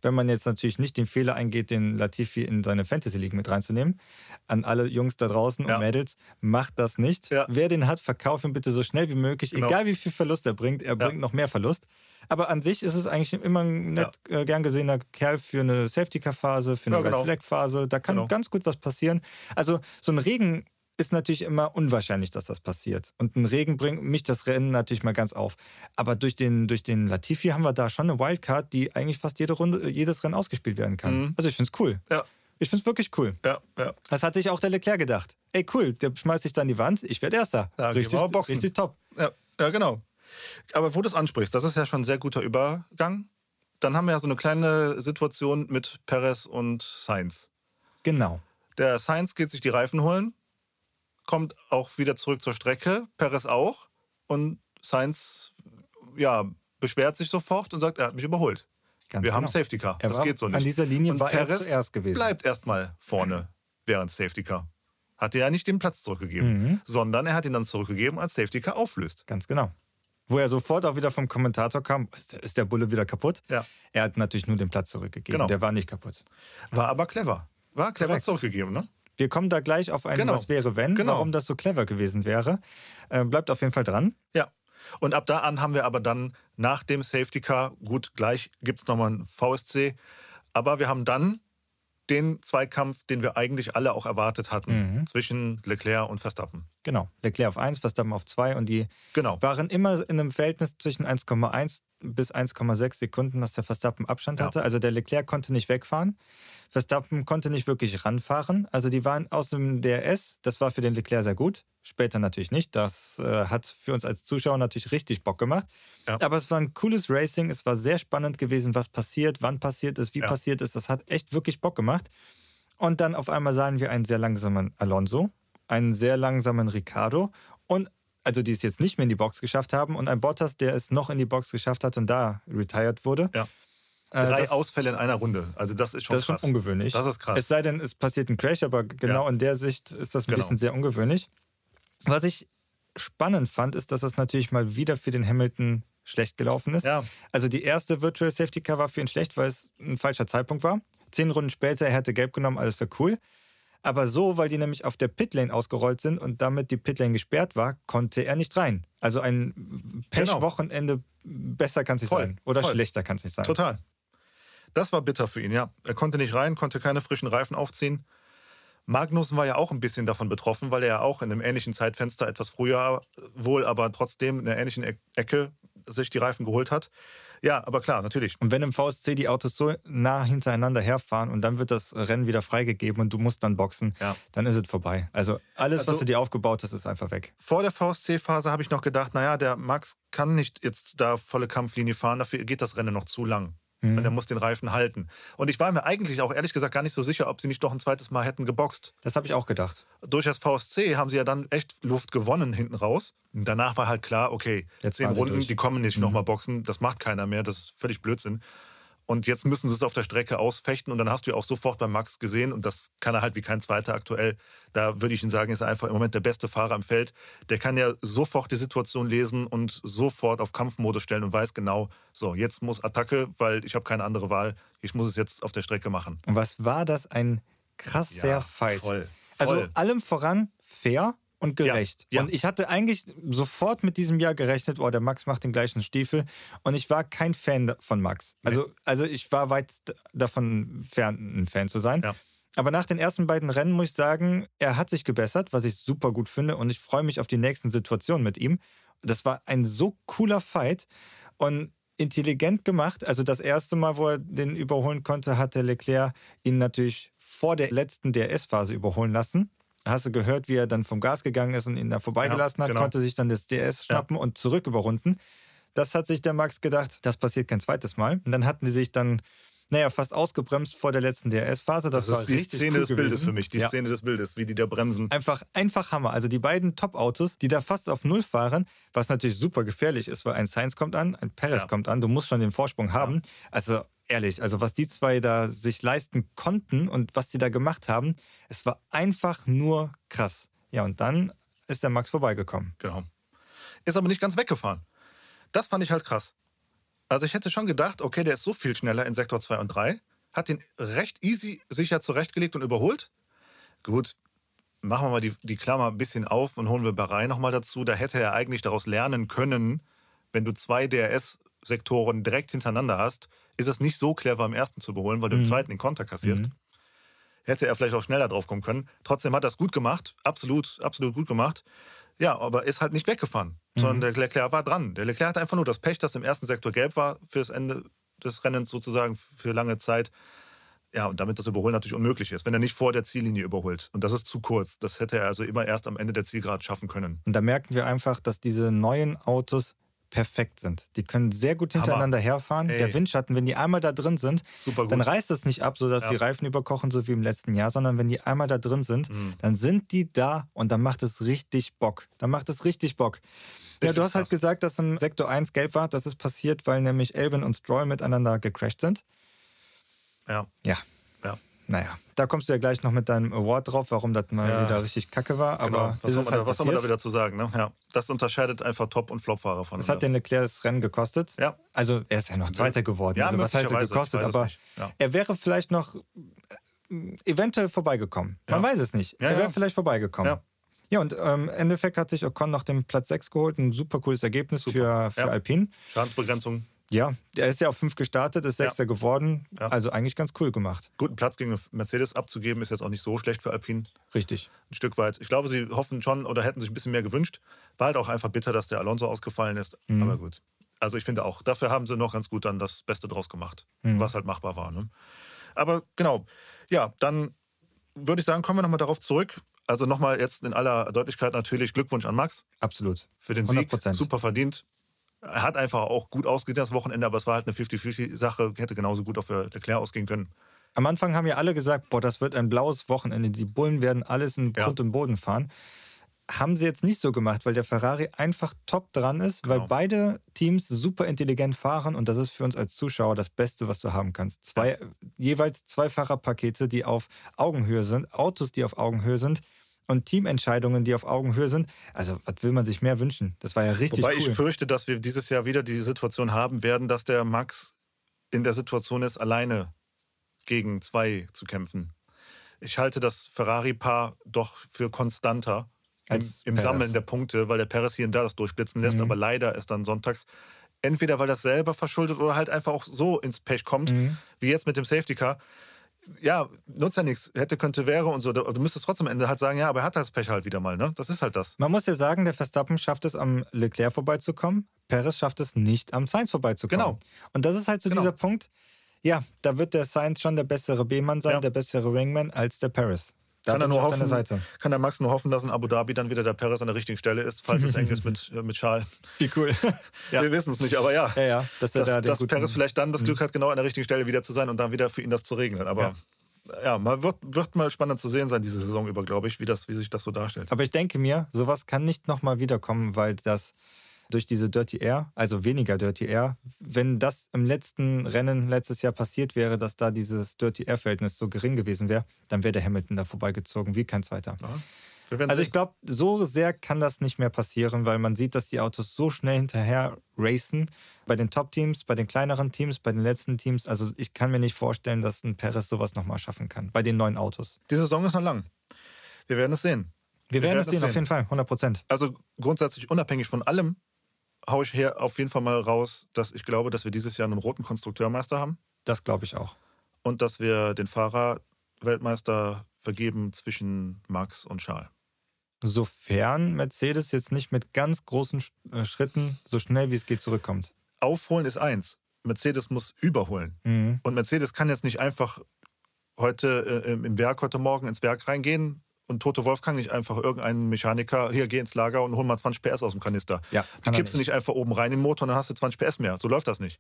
wenn man jetzt natürlich nicht den Fehler eingeht, den Latifi in seine Fantasy League mit reinzunehmen, an alle Jungs da draußen ja. und Mädels, macht das nicht. Ja. Wer den hat, verkauf ihn bitte so schnell wie möglich, genau. egal wie viel Verlust er bringt, er bringt noch mehr Verlust. Aber an sich ist es eigentlich immer ein nett, ja. äh, gern gesehener Kerl für eine Safety-Car-Phase, für eine ja, genau. Red-Flag-Phase. Da kann genau. ganz gut was passieren. Also so ein Regen ist natürlich immer unwahrscheinlich, dass das passiert. Und ein Regen bringt mich das Rennen natürlich mal ganz auf. Aber durch den, durch den Latifi haben wir da schon eine Wildcard, die eigentlich fast jede Runde, jedes Rennen ausgespielt werden kann. Mhm. Also ich finde es cool. Ja. Ich finde es wirklich cool. Ja, ja. Das hat sich auch der Leclerc gedacht. Ey, cool, der schmeißt sich dann die Wand, ich werde Erster. Ja, richtig, richtig top. Ja, ja, genau. Aber wo du es ansprichst, das ist ja schon ein sehr guter Übergang. Dann haben wir ja so eine kleine Situation mit Perez und Sainz. Genau. Der Sainz geht sich die Reifen holen, kommt auch wieder zurück zur Strecke, Perez auch. Und Sainz ja, beschwert sich sofort und sagt, er hat mich überholt. Ganz wir genau. haben Safety Car. Er das geht so nicht. An dieser Linie und war Perez er zuerst gewesen. bleibt erstmal vorne während Safety Car. Hat er ja nicht den Platz zurückgegeben, mhm. sondern er hat ihn dann zurückgegeben, als Safety Car auflöst. Ganz genau. Wo er sofort auch wieder vom Kommentator kam, ist der, ist der Bulle wieder kaputt? Ja. Er hat natürlich nur den Platz zurückgegeben. Genau. Der war nicht kaputt. War aber clever. War clever Korrekt. zurückgegeben, ne? Wir kommen da gleich auf ein genau. Was wäre, wenn, genau. warum das so clever gewesen wäre. Äh, bleibt auf jeden Fall dran. Ja. Und ab da an haben wir aber dann nach dem Safety Car, gut, gleich gibt es nochmal ein VSC, aber wir haben dann den Zweikampf, den wir eigentlich alle auch erwartet hatten mhm. zwischen Leclerc und Verstappen. Genau, Leclerc auf 1, Verstappen auf 2 und die genau. waren immer in einem Verhältnis zwischen 1,1 bis 1,6 Sekunden, dass der Verstappen Abstand ja. hatte. Also der Leclerc konnte nicht wegfahren. Verstappen konnte nicht wirklich ranfahren. Also die waren aus dem DRS, das war für den Leclerc sehr gut. Später natürlich nicht. Das äh, hat für uns als Zuschauer natürlich richtig Bock gemacht. Ja. Aber es war ein cooles Racing. Es war sehr spannend gewesen, was passiert, wann passiert ist, wie ja. passiert ist. Das hat echt wirklich Bock gemacht. Und dann auf einmal sahen wir einen sehr langsamen Alonso, einen sehr langsamen Ricardo und also die es jetzt nicht mehr in die Box geschafft haben und ein Bottas, der es noch in die Box geschafft hat und da retired wurde. Ja. Äh, Drei das, Ausfälle in einer Runde. Also das ist schon das krass. Das ist schon ungewöhnlich. Das ist krass. Es sei denn, es passiert ein Crash, aber genau ja. in der Sicht ist das ein genau. bisschen sehr ungewöhnlich. Was ich spannend fand, ist, dass das natürlich mal wieder für den Hamilton schlecht gelaufen ist. Ja. Also die erste Virtual Safety Car war für ihn schlecht, weil es ein falscher Zeitpunkt war. Zehn Runden später, er hätte gelb genommen, alles wäre cool. Aber so, weil die nämlich auf der Pitlane ausgerollt sind und damit die Pitlane gesperrt war, konnte er nicht rein. Also ein Pech-Wochenende genau. besser kann es nicht voll, sein. Oder voll. schlechter kann es nicht sein. Total. Das war bitter für ihn, ja. Er konnte nicht rein, konnte keine frischen Reifen aufziehen. Magnussen war ja auch ein bisschen davon betroffen, weil er ja auch in einem ähnlichen Zeitfenster etwas früher wohl, aber trotzdem in einer ähnlichen Ecke sich die Reifen geholt hat. Ja, aber klar, natürlich. Und wenn im VSC die Autos so nah hintereinander herfahren und dann wird das Rennen wieder freigegeben und du musst dann boxen, ja. dann ist es vorbei. Also alles, also, was du dir aufgebaut hast, ist einfach weg. Vor der VSC-Phase habe ich noch gedacht, naja, der Max kann nicht jetzt da volle Kampflinie fahren, dafür geht das Rennen noch zu lang. Mhm. Und er muss den Reifen halten. Und ich war mir eigentlich auch ehrlich gesagt gar nicht so sicher, ob sie nicht doch ein zweites Mal hätten geboxt. Das habe ich auch gedacht. Durch das VSC haben sie ja dann echt Luft gewonnen hinten raus. Und danach war halt klar, okay, Jetzt zehn Runden, die kommen nicht mhm. nochmal boxen, das macht keiner mehr, das ist völlig Blödsinn. Und jetzt müssen sie es auf der Strecke ausfechten. Und dann hast du ja auch sofort bei Max gesehen, und das kann er halt wie kein zweiter aktuell. Da würde ich ihn sagen, ist er einfach im Moment der beste Fahrer im Feld. Der kann ja sofort die Situation lesen und sofort auf Kampfmodus stellen und weiß genau, so, jetzt muss Attacke, weil ich habe keine andere Wahl. Ich muss es jetzt auf der Strecke machen. Und was war das ein krasser ja, Fight? Voll, also voll. Also allem voran fair, und gerecht. Ja, ja. Und ich hatte eigentlich sofort mit diesem Jahr gerechnet, oh, der Max macht den gleichen Stiefel. Und ich war kein Fan von Max. Also, nee. also ich war weit davon fern, ein Fan zu sein. Ja. Aber nach den ersten beiden Rennen muss ich sagen, er hat sich gebessert, was ich super gut finde. Und ich freue mich auf die nächsten Situationen mit ihm. Das war ein so cooler Fight und intelligent gemacht. Also das erste Mal, wo er den überholen konnte, hat der Leclerc ihn natürlich vor der letzten DRS-Phase überholen lassen hast du gehört, wie er dann vom Gas gegangen ist und ihn da vorbeigelassen ja, genau. hat, konnte sich dann das DS schnappen ja. und zurück überrunden. Das hat sich der Max gedacht, das passiert kein zweites Mal. Und dann hatten die sich dann naja, fast ausgebremst vor der letzten DRS-Phase. Das, das, ist die Szene cool des gewesen. Bildes für mich, die ja. Szene des Bildes, wie die da bremsen. Einfach, einfach Hammer. Also die beiden Top-Autos, die da fast auf Null fahren, was natürlich super gefährlich ist, weil ein Sainz kommt an, ein Perez kommt an, du musst schon den Vorsprung haben. Also ehrlich, also was die zwei da sich leisten konnten und was sie da gemacht haben, es war einfach nur krass. Ja, und dann ist der Max vorbeigekommen. Genau. Ist aber nicht ganz weggefahren. Das fand ich halt krass. Also ich hätte schon gedacht, okay, der ist so viel schneller in Sektor 2 und 3, hat den recht easy sicher zurechtgelegt und überholt. Gut, machen wir mal die, die Klammer ein bisschen auf und holen wir Bahrain nochmal dazu. Da hätte er eigentlich daraus lernen können, wenn du zwei DRS-Sektoren direkt hintereinander hast, ist es nicht so clever, im ersten zu überholen, weil du mhm. im zweiten den Konter kassierst. Mhm. Hätte er vielleicht auch schneller drauf kommen können. Trotzdem hat er es gut gemacht, absolut, absolut gut gemacht. Ja, aber ist halt nicht weggefahren, mhm. sondern der Leclerc war dran. Der Leclerc hatte einfach nur das Pech, dass im ersten Sektor gelb war fürs Ende des Rennens sozusagen für lange Zeit. Ja, und damit das Überholen natürlich unmöglich ist, wenn er nicht vor der Ziellinie überholt. Und das ist zu kurz. Das hätte er also immer erst am Ende der Zielgrad schaffen können. Und da merken wir einfach, dass diese neuen Autos perfekt sind. Die können sehr gut hintereinander Hammer. herfahren. Ey. Der Windschatten, wenn die einmal da drin sind, dann reißt es nicht ab, sodass ja. die Reifen überkochen, so wie im letzten Jahr, sondern wenn die einmal da drin sind, mhm. dann sind die da und dann macht es richtig Bock. Dann macht es richtig Bock. Ja, du hast halt gesagt, dass im Sektor 1 gelb war. Das ist passiert, weil nämlich Elvin und Stroll miteinander gecrashed sind. Ja. Ja. Ja. Naja, da kommst du ja gleich noch mit deinem Award drauf, warum das mal ja. wieder richtig kacke war. Aber genau. was, soll man, halt was soll man da wieder zu sagen? Ne? Ja. Das unterscheidet einfach Top- und Flop-Fahrer von. Das hat den Leclerc das Rennen gekostet. Ja. Also er ist ja noch Zweiter geworden. Ja, also, was hat er gekostet? Aber ja. er wäre vielleicht noch äh, eventuell vorbeigekommen. Man weiß es nicht. er wäre vielleicht vorbeigekommen. Ja. Und ähm, im Endeffekt hat sich Ocon noch den Platz 6 geholt. Ein super cooles Ergebnis super. für, für Alpine. Schadensbegrenzung Ja, der ist ja auf fünf gestartet, ist Sechster ja. geworden. Ja. Also eigentlich ganz cool gemacht. Guten Platz gegen Mercedes abzugeben, ist jetzt auch nicht so schlecht für Alpine. Richtig. Ein Stück weit. Ich glaube, sie hoffen schon oder hätten sich ein bisschen mehr gewünscht. War halt auch einfach bitter, dass der Alonso ausgefallen ist. Mhm. Aber gut. Also ich finde auch, dafür haben sie noch ganz gut dann das Beste draus gemacht, mhm. was halt machbar war. Ne? Aber genau, ja, dann würde ich sagen, kommen wir nochmal darauf zurück. Also nochmal jetzt in aller Deutlichkeit natürlich Glückwunsch an Max. Absolut. Für den 100%. Sieg. Super verdient. Er hat einfach auch gut ausgesehen das Wochenende, aber es war halt eine 50-50-Sache. Hätte genauso gut für Leclerc ausgehen können. Am Anfang haben ja alle gesagt, boah, das wird ein blaues Wochenende. Die Bullen werden alles in Grund ja. und Boden fahren. Haben sie jetzt nicht so gemacht, weil der Ferrari einfach top dran ist, genau. weil beide Teams super intelligent fahren und das ist für uns als Zuschauer das Beste, was du haben kannst. Zwei, ja. Jeweils zwei Fahrerpakete, die auf Augenhöhe sind, Autos, die auf Augenhöhe sind und Teamentscheidungen, die auf Augenhöhe sind. Also, was will man sich mehr wünschen? Das war ja richtig Wobei cool. ich fürchte, dass wir dieses Jahr wieder die Situation haben werden, dass der Max in der Situation ist, alleine gegen zwei zu kämpfen. Ich halte das Ferrari-Paar doch für konstanter im, im Sammeln der Punkte, weil der Perez hier und da das durchblitzen lässt, mhm. aber leider ist dann sonntags entweder weil das selber verschuldet oder halt einfach auch so ins Pech kommt, mhm. wie jetzt mit dem Safety Car ja, nutzt ja nichts. Hätte, könnte, wäre und so. Du müsstest trotzdem am Ende halt sagen, ja, aber er hat das Pech halt wieder mal, ne? Das ist halt das. Man muss ja sagen, der Verstappen schafft es, am Leclerc vorbeizukommen. Perez schafft es nicht, am Sainz vorbeizukommen. Genau. Und das ist halt so genau. dieser Punkt, ja, da wird der Sainz schon der bessere B-Mann sein, ja. der bessere Wingman als der Perez. Da kann er nur hoffen, kann der Max nur hoffen, dass in Abu Dhabi dann wieder der Perez an der richtigen Stelle ist, falls es eng ist mit, äh, mit Charles. Wie cool. ja. Wir wissen es nicht, aber ja. Ja, ja. Dass, dass, da dass Perez vielleicht dann das Glück mhm. hat, genau an der richtigen Stelle wieder zu sein und dann wieder für ihn das zu regeln. Aber ja, ja mal wird, wird mal spannend zu sehen sein, diese Saison über, glaube ich, wie, das, wie sich das so darstellt. Aber ich denke mir, sowas kann nicht nochmal wiederkommen, weil das durch diese Dirty Air, also weniger Dirty Air. Wenn das im letzten Rennen letztes Jahr passiert wäre, dass da dieses Dirty Air-Verhältnis so gering gewesen wäre, dann wäre der Hamilton da vorbeigezogen wie kein zweiter. Also ich glaube, so sehr kann das nicht mehr passieren, weil man sieht, dass die Autos so schnell hinterher racen. Bei den Top-Teams, bei den kleineren Teams, bei den letzten Teams. Also ich kann mir nicht vorstellen, dass ein Perez sowas nochmal schaffen kann. Bei den neuen Autos. Die Saison ist noch lang. Wir werden es sehen. Wir, Wir werden, es sehen, sehen, auf jeden Fall, 100 Prozent. Also grundsätzlich unabhängig von allem, haue ich hier auf jeden Fall mal raus, dass ich glaube, dass wir dieses Jahr einen roten Konstrukteurmeister haben. Das glaube ich auch. Und dass wir den Fahrer-Weltmeister vergeben zwischen Max und Charles. Sofern Mercedes jetzt nicht mit ganz großen äh, Schritten so schnell wie es geht zurückkommt. Aufholen ist eins. Mercedes muss überholen. Mhm. Und Mercedes kann jetzt nicht einfach heute äh, im Werk, heute Morgen ins Werk reingehen, und Toto Wolf kann nicht einfach irgendeinen Mechaniker, hier geh ins Lager und hol mal 20 PS aus dem Kanister. Ja, die kippst du nicht einfach oben rein in den Motor und dann hast du 20 PS mehr. So läuft das nicht.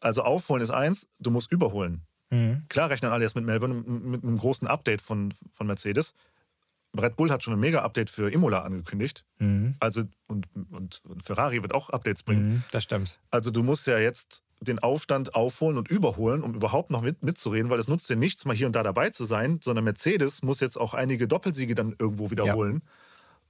Also aufholen ist eins, du musst überholen. Mhm. Klar rechnen alle jetzt mit Melbourne, mit einem großen Update von, von Mercedes. Red Bull hat schon ein Mega-Update für Imola angekündigt. Mhm. Also, und, und, und, Ferrari wird auch Updates bringen. Mhm, das stimmt. Also, du musst ja jetzt den Aufstand aufholen und überholen, um überhaupt noch mit, mitzureden, weil es nutzt dir nichts, mal hier und da dabei zu sein, sondern Mercedes muss jetzt auch einige Doppelsiege dann irgendwo wiederholen. Ja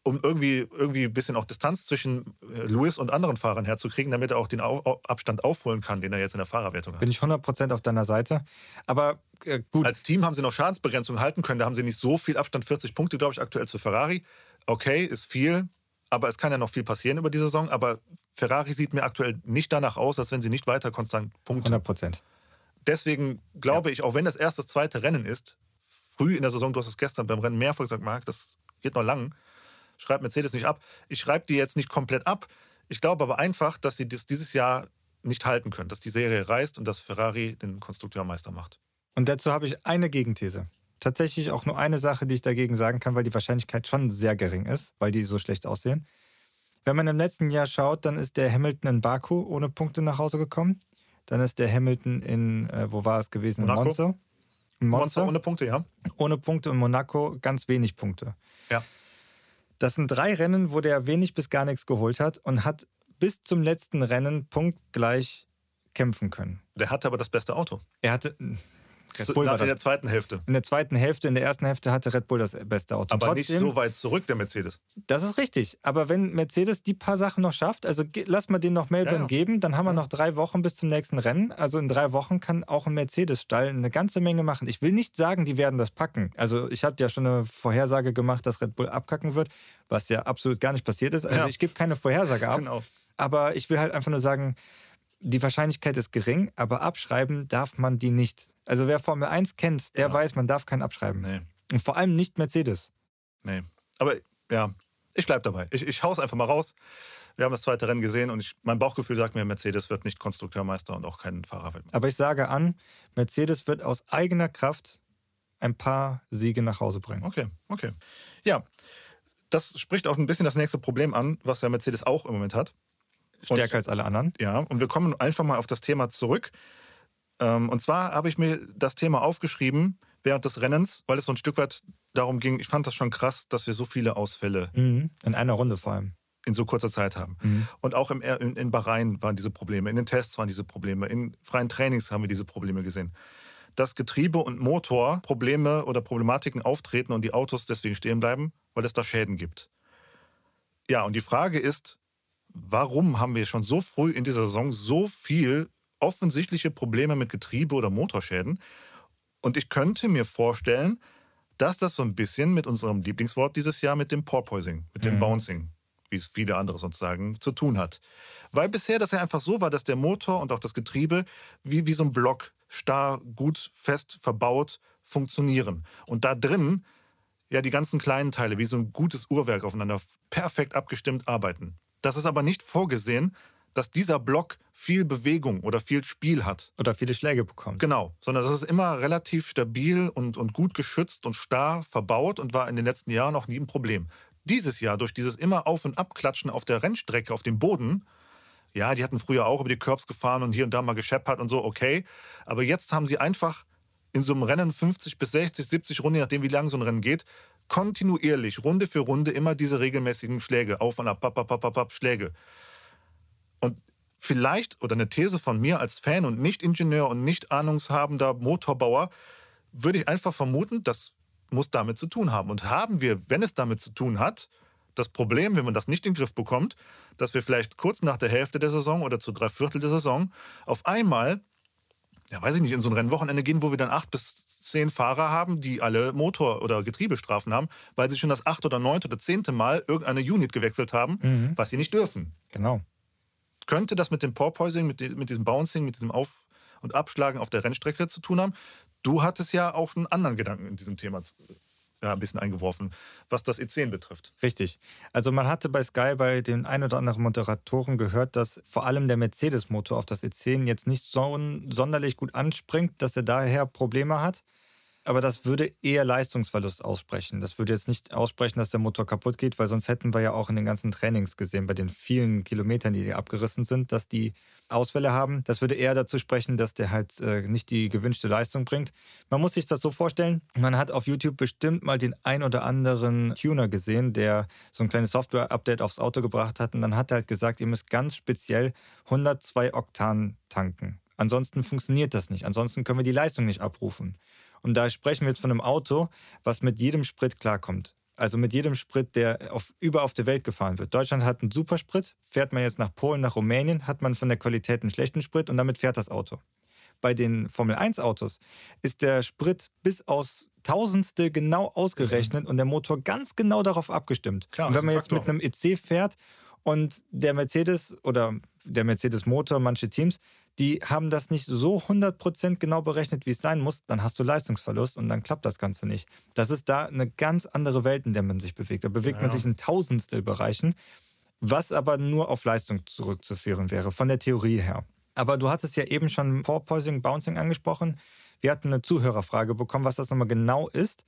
um irgendwie, irgendwie ein bisschen auch Distanz zwischen äh, Lewis und anderen Fahrern herzukriegen, damit er auch den Abstand aufholen kann, den er jetzt in der Fahrerwertung hat. Bin ich 100% auf deiner Seite. Aber äh, gut. Als Team haben sie noch Schadensbegrenzung halten können. Da haben sie nicht so viel Abstand, 40 Punkte, glaube ich, aktuell zu Ferrari. Okay, ist viel. Aber es kann ja noch viel passieren über die Saison. Aber Ferrari sieht mir aktuell nicht danach aus, als wenn sie nicht weiter konstant punkten. 100%. Deswegen glaube ja. ich, auch wenn das erste, zweite Rennen ist, früh in der Saison, du hast es gestern beim Rennen mehrfach gesagt, Marc, das geht noch lang schreibt Mercedes nicht ab. Ich schreibe die jetzt nicht komplett ab. Ich glaube aber einfach, dass sie das dieses Jahr nicht halten können, dass die Serie reißt und dass Ferrari den Konstrukteurmeister macht. Und dazu habe ich eine Gegenthese. Tatsächlich auch nur eine Sache, die ich dagegen sagen kann, weil die Wahrscheinlichkeit schon sehr gering ist, weil die so schlecht aussehen. Wenn man im letzten Jahr schaut, dann ist der Hamilton in Baku ohne Punkte nach Hause gekommen. Dann ist der Hamilton in, äh, wo war es gewesen? Monaco? In Monza. In Monza. Monza ohne Punkte, ja. Ohne Punkte in Monaco ganz wenig Punkte. Ja. Das sind drei Rennen, wo der wenig bis gar nichts geholt hat und hat bis zum letzten Rennen punktgleich kämpfen können. Der hatte aber das beste Auto. Er hatte Red Bull in der zweiten Hälfte. In der zweiten Hälfte, in der ersten Hälfte hatte Red Bull das beste Auto. Aber Trotzdem, nicht so weit zurück, der Mercedes. Das ist richtig. Aber wenn Mercedes die paar Sachen noch schafft, also lass mal den noch Melbourne ja, ja. geben, dann haben wir noch drei Wochen bis zum nächsten Rennen. Also in drei Wochen kann auch ein Mercedes-Stall eine ganze Menge machen. Ich will nicht sagen, die werden das packen. Also ich habe ja schon eine Vorhersage gemacht, dass Red Bull abkacken wird, was ja absolut gar nicht passiert ist. Also ja. ich gebe keine Vorhersage ab. Genau. Aber ich will halt einfach nur sagen, die Wahrscheinlichkeit ist gering, aber abschreiben darf man die nicht. Also wer Formel 1 kennt, der ja. weiß, man darf keinen abschreiben. Nee. Und vor allem nicht Mercedes. Nee. Aber ja, ich bleibe dabei. Ich, ich hau's einfach mal raus. Wir haben das zweite Rennen gesehen und ich, mein Bauchgefühl sagt mir, Mercedes wird nicht Konstrukteurmeister und auch kein Fahrerweltmeister. Aber ich sage an, Mercedes wird aus eigener Kraft ein paar Siege nach Hause bringen. Okay, okay. Ja, das spricht auch ein bisschen das nächste Problem an, was der Mercedes auch im Moment hat. Stärker und, als alle anderen. Ja, und wir kommen einfach mal auf das Thema zurück. Ähm, und zwar habe ich mir das Thema aufgeschrieben während des Rennens, weil es so ein Stück weit darum ging, ich fand das schon krass, dass wir so viele Ausfälle. Mhm. In einer Runde vor allem. In so kurzer Zeit haben. Mhm. Und auch im, in, in Bahrain waren diese Probleme, in den Tests waren diese Probleme, in freien Trainings haben wir diese Probleme gesehen. Dass Getriebe und Motor Probleme oder Problematiken auftreten und die Autos deswegen stehen bleiben, weil es da Schäden gibt. Ja, und die Frage ist, warum haben wir schon so früh in dieser Saison so viel offensichtliche Probleme mit Getriebe oder Motorschäden? Und ich könnte mir vorstellen, dass das so ein bisschen mit unserem Lieblingswort dieses Jahr, mit dem Porpoising, mit dem mhm. Bouncing, wie es viele andere sonst sagen, zu tun hat. Weil bisher das ja einfach so war, dass der Motor und auch das Getriebe wie, wie so ein Block starr, gut, fest verbaut funktionieren. Und da drin ja die ganzen kleinen Teile wie so ein gutes Uhrwerk aufeinander perfekt abgestimmt arbeiten. Das ist aber nicht vorgesehen, dass dieser Block viel Bewegung oder viel Spiel hat. Oder viele Schläge bekommt. Genau, sondern das ist immer relativ stabil und, und gut geschützt und starr verbaut und war in den letzten Jahren auch nie ein Problem. Dieses Jahr, durch dieses immer Auf- und Abklatschen auf der Rennstrecke, auf dem Boden, ja, die hatten früher auch über die Curbs gefahren und hier und da mal gescheppert und so, okay. Aber jetzt haben sie einfach in so einem Rennen 50 bis 60, 70 Runden, je nachdem wie lang so ein Rennen geht, kontinuierlich, Runde für Runde, immer diese regelmäßigen Schläge, auf und ab, pap, pap, pap, pap, Schläge. Und vielleicht, oder eine These von mir als Fan und Nicht-Ingenieur und nicht ahnungshabender Motorbauer, würde ich einfach vermuten, das muss damit zu tun haben. Und haben wir, wenn es damit zu tun hat, das Problem, wenn man das nicht in den Griff bekommt, dass wir vielleicht kurz nach der Hälfte der Saison oder zu drei Viertel der Saison auf einmal, ja weiß ich nicht, in so ein Rennwochenende gehen, wo wir dann acht bis zehn Fahrer haben, die alle Motor- oder Getriebestrafen haben, weil sie schon das achte oder neunte oder zehnte Mal irgendeine Unit gewechselt haben, mhm. was sie nicht dürfen. Genau. Könnte das mit dem Porpoising, mit, mit diesem Bouncing, mit diesem Auf- und Abschlagen auf der Rennstrecke zu tun haben? Du hattest ja auch einen anderen Gedanken in diesem Thema ja, ein bisschen eingeworfen, was das E10 betrifft. Richtig. Also man hatte bei Sky bei den ein oder anderen Moderatoren gehört, dass vor allem der Mercedes-Motor auf das E10 jetzt nicht so sonderlich gut anspringt, dass er daher Probleme hat. Aber das würde eher Leistungsverlust aussprechen. Das würde jetzt nicht aussprechen, dass der Motor kaputt geht, weil sonst hätten wir ja auch in den ganzen Trainings gesehen, bei den vielen Kilometern, die abgerissen sind, dass die Ausfälle haben. Das würde eher dazu sprechen, dass der halt äh, nicht die gewünschte Leistung bringt. Man muss sich das so vorstellen, man hat auf YouTube bestimmt mal den ein oder anderen Tuner gesehen, der so ein kleines Software-Update aufs Auto gebracht hat und dann hat er halt gesagt, ihr müsst ganz speziell 102 Oktan tanken. Ansonsten funktioniert das nicht. Ansonsten können wir die Leistung nicht abrufen. Und da sprechen wir jetzt von einem Auto, was mit jedem Sprit klarkommt. Also mit jedem Sprit, der auf, über auf der Welt gefahren wird. Deutschland hat einen Supersprit. Fährt man jetzt nach Polen, nach Rumänien, hat man von der Qualität einen schlechten Sprit und damit fährt das Auto. Bei den Formel-1-Autos ist der Sprit bis aus Tausendstel genau ausgerechnet mhm. und der Motor ganz genau darauf abgestimmt. Klar, und wenn man jetzt mit einem EC fährt und der Mercedes oder der Mercedes-Motor, manche Teams, die haben das nicht so 100% genau berechnet, wie es sein muss, dann hast du Leistungsverlust und dann klappt das Ganze nicht. Das ist da eine ganz andere Welt, in der man sich bewegt. Da bewegt ja. man sich in Tausendstelbereichen, was aber nur auf Leistung zurückzuführen wäre, von der Theorie her. Aber du hattest ja eben schon Porpoising, Bouncing angesprochen. Wir hatten eine Zuhörerfrage bekommen, was das nochmal genau ist.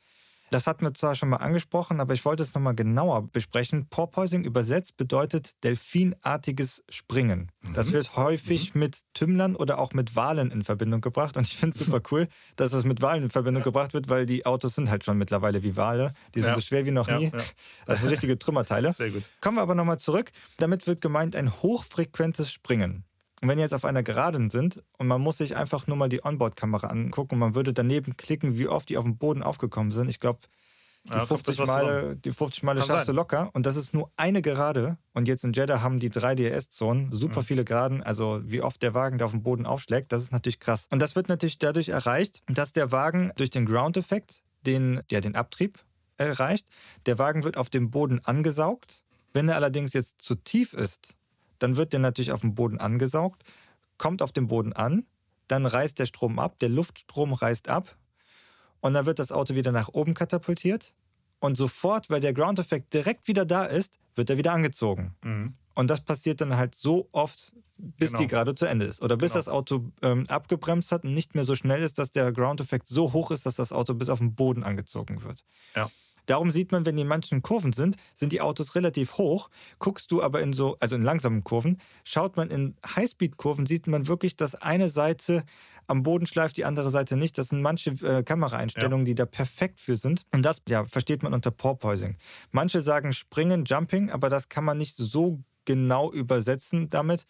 Das hatten wir zwar schon mal angesprochen, aber ich wollte es nochmal genauer besprechen. Porpoising übersetzt bedeutet delfinartiges Springen. Mhm. Das wird häufig mhm. mit Tümmlern oder auch mit Walen in Verbindung gebracht. Und ich finde es super cool, dass das mit Walen in Verbindung ja. gebracht wird, weil die Autos sind halt schon mittlerweile wie Wale. Die sind ja. so schwer wie noch ja, nie. Das sind richtige Trümmerteile. Sehr gut. Kommen wir aber nochmal zurück. Damit wird gemeint ein hochfrequentes Springen. Und wenn ihr jetzt auf einer Geraden sind und man muss sich einfach nur mal die Onboard-Kamera angucken und man würde daneben klicken, wie oft die auf dem Boden aufgekommen sind. Ich glaube, die, ja, 50 Male, die 50 Male schaffst du locker. Und das ist nur eine Gerade. Und jetzt in Jeddah haben die drei DRS-Zonen, super mhm. viele Geraden. Also wie oft der Wagen da auf dem Boden aufschlägt, das ist natürlich krass. Und das wird natürlich dadurch erreicht, dass der Wagen durch den Ground-Effekt den, ja, den Abtrieb erreicht. Der Wagen wird auf dem Boden angesaugt. Wenn er allerdings jetzt zu tief ist, dann wird der natürlich auf dem Boden angesaugt, kommt auf dem Boden an, dann reißt der Strom ab, der Luftstrom reißt ab und dann wird das Auto wieder nach oben katapultiert und sofort, weil der Ground-Effekt direkt wieder da ist, wird er wieder angezogen. Mhm. Und das passiert dann halt so oft, bis genau. die gerade zu Ende ist. Oder bis genau. das Auto ähm, abgebremst hat und nicht mehr so schnell ist, dass der Ground-Effekt so hoch ist, dass das Auto bis auf den Boden angezogen wird. Ja. Darum sieht man, wenn die in manchen Kurven sind, sind die Autos relativ hoch. Guckst du aber in so, also in langsamen Kurven, schaut man in Highspeed-Kurven, sieht man wirklich, dass eine Seite am Boden schleift, die andere Seite nicht. Das sind manche äh, Kameraeinstellungen, ja. die da perfekt für sind. Und das ja, versteht man unter Porpoising. Manche sagen Springen, Jumping, aber das kann man nicht so genau übersetzen damit.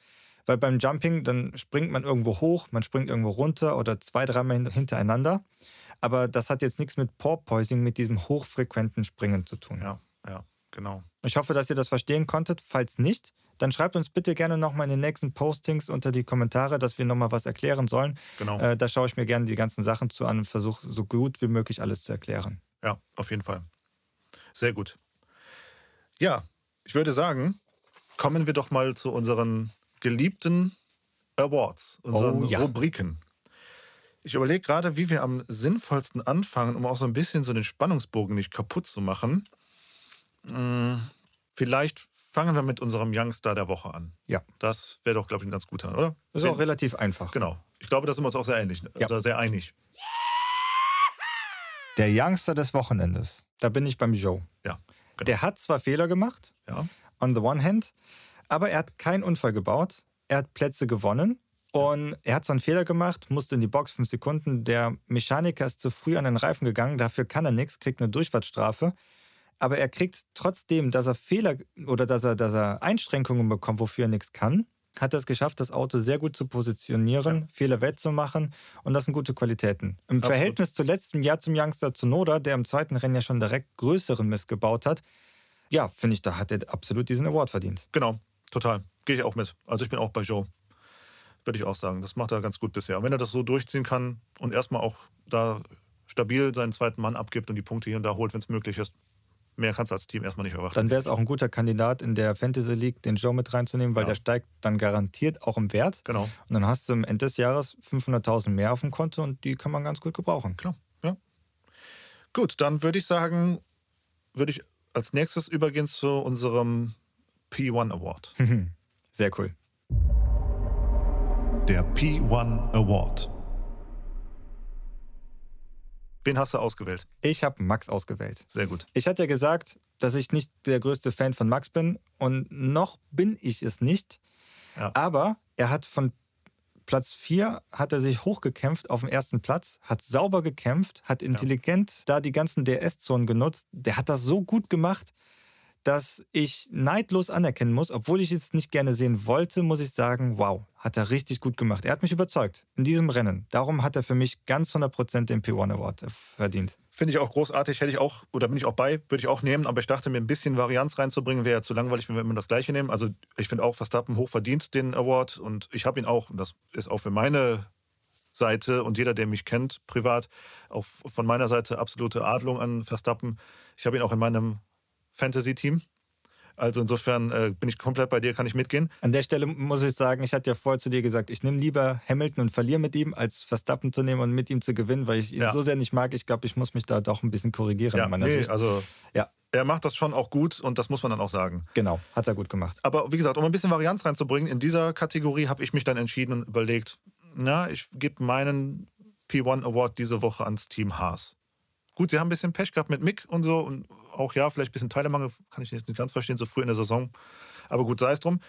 Weil beim Jumping, dann springt man irgendwo hoch, man springt irgendwo runter oder zwei, dreimal hintereinander. Aber das hat jetzt nichts mit Porpoising, mit diesem hochfrequenten Springen zu tun. Ja, ja, genau. Ich hoffe, dass ihr das verstehen konntet. Falls nicht, dann schreibt uns bitte gerne nochmal in den nächsten Postings unter die Kommentare, dass wir nochmal was erklären sollen. Genau. Äh, da schaue ich mir gerne die ganzen Sachen zu an und versuche so gut wie möglich alles zu erklären. Ja, auf jeden Fall. Sehr gut. Ja, ich würde sagen, kommen wir doch mal zu unseren geliebten Awards, unseren oh, ja. Rubriken. Ich überlege gerade, wie wir am sinnvollsten anfangen, um auch so ein bisschen so den Spannungsbogen nicht kaputt zu machen. Hm, vielleicht fangen wir mit unserem Youngster der Woche an. Ja. Das wäre doch, glaube ich, ein ganz guter, oder? Das ist auch relativ einfach. Genau. Ich glaube, da sind wir uns auch sehr ähnlich, ja. also sehr einig. Der Youngster des Wochenendes. Da bin ich beim Joe. Ja. Genau. Der hat zwar Fehler gemacht, ja. on the one hand, aber er hat keinen Unfall gebaut. Er hat Plätze gewonnen und er hat so einen Fehler gemacht, musste in die Box fünf Sekunden. Der Mechaniker ist zu früh an den Reifen gegangen, dafür kann er nichts, kriegt eine Durchfahrtsstrafe. Aber er kriegt trotzdem, dass er Fehler oder dass er, dass er Einschränkungen bekommt, wofür er nichts kann, hat er es geschafft, das Auto sehr gut zu positionieren, ja. Fehler wettzumachen und das sind gute Qualitäten. Im Absolut. Verhältnis zu letztem Jahr zum Youngster Tsunoda, der im zweiten Rennen ja schon direkt größeren Mist gebaut hat, ja, finde ich, da hat er absolut diesen Award verdient. Genau, total. Gehe ich auch mit. Also ich bin auch bei Joe würde ich auch sagen. Das macht er ganz gut bisher. Und wenn er das so durchziehen kann und erstmal auch da stabil seinen zweiten Mann abgibt und die Punkte hier und da holt, wenn es möglich ist, mehr kannst du als Team erstmal nicht erwarten. Dann wäre es auch ein guter Kandidat in der Fantasy League, den Joe mit reinzunehmen, weil ja. der steigt dann garantiert auch im Wert. Genau. Und dann hast du am Ende des Jahres 500.000 mehr auf dem Konto und die kann man ganz gut gebrauchen. Klar, ja. Gut, dann würde ich sagen, würde ich als nächstes übergehen zu unserem P1 Award. Sehr cool der P1 Award. Wen hast du ausgewählt? Ich habe Max ausgewählt. Sehr gut. Ich hatte ja gesagt, dass ich nicht der größte Fan von Max bin und noch bin ich es nicht. Ja. Aber er hat von Platz 4 hat er sich hochgekämpft auf dem ersten Platz, hat sauber gekämpft, hat intelligent ja. da die ganzen DS-Zonen genutzt. Der hat das so gut gemacht dass ich neidlos anerkennen muss, obwohl ich es nicht gerne sehen wollte, muss ich sagen, wow, hat er richtig gut gemacht. Er hat mich überzeugt in diesem Rennen. Darum hat er für mich ganz 100% den P1 Award verdient. Finde ich auch großartig, hätte ich auch, oder bin ich auch bei, würde ich auch nehmen, aber ich dachte mir, ein bisschen Varianz reinzubringen, wäre ja zu langweilig, wenn wir immer das Gleiche nehmen. Also ich finde auch, Verstappen hoch verdient den Award und ich habe ihn auch, und das ist auch für meine Seite und jeder, der mich kennt, privat, auch von meiner Seite absolute Adlung an Verstappen. Ich habe ihn auch in meinem Fantasy-Team. Also insofern äh, bin ich komplett bei dir, kann ich mitgehen. An der Stelle muss ich sagen, ich hatte ja vorher zu dir gesagt, ich nehme lieber Hamilton und verliere mit ihm, als Verstappen zu nehmen und mit ihm zu gewinnen, weil ich ihn ja. so sehr nicht mag. Ich glaube, ich muss mich da doch ein bisschen korrigieren ja, in meiner nee, Sicht. Also ja. er macht das schon auch gut und das muss man dann auch sagen. Genau, hat er gut gemacht. Aber wie gesagt, um ein bisschen Varianz reinzubringen, in dieser Kategorie habe ich mich dann entschieden und überlegt, na, ich gebe meinen P1 Award diese Woche ans Team Haas. Gut, sie haben ein bisschen Pech gehabt mit Mick und so und auch ja, vielleicht ein bisschen Teilemangel, kann ich jetzt nicht ganz verstehen, so früh in der Saison. Aber gut, sei es drum.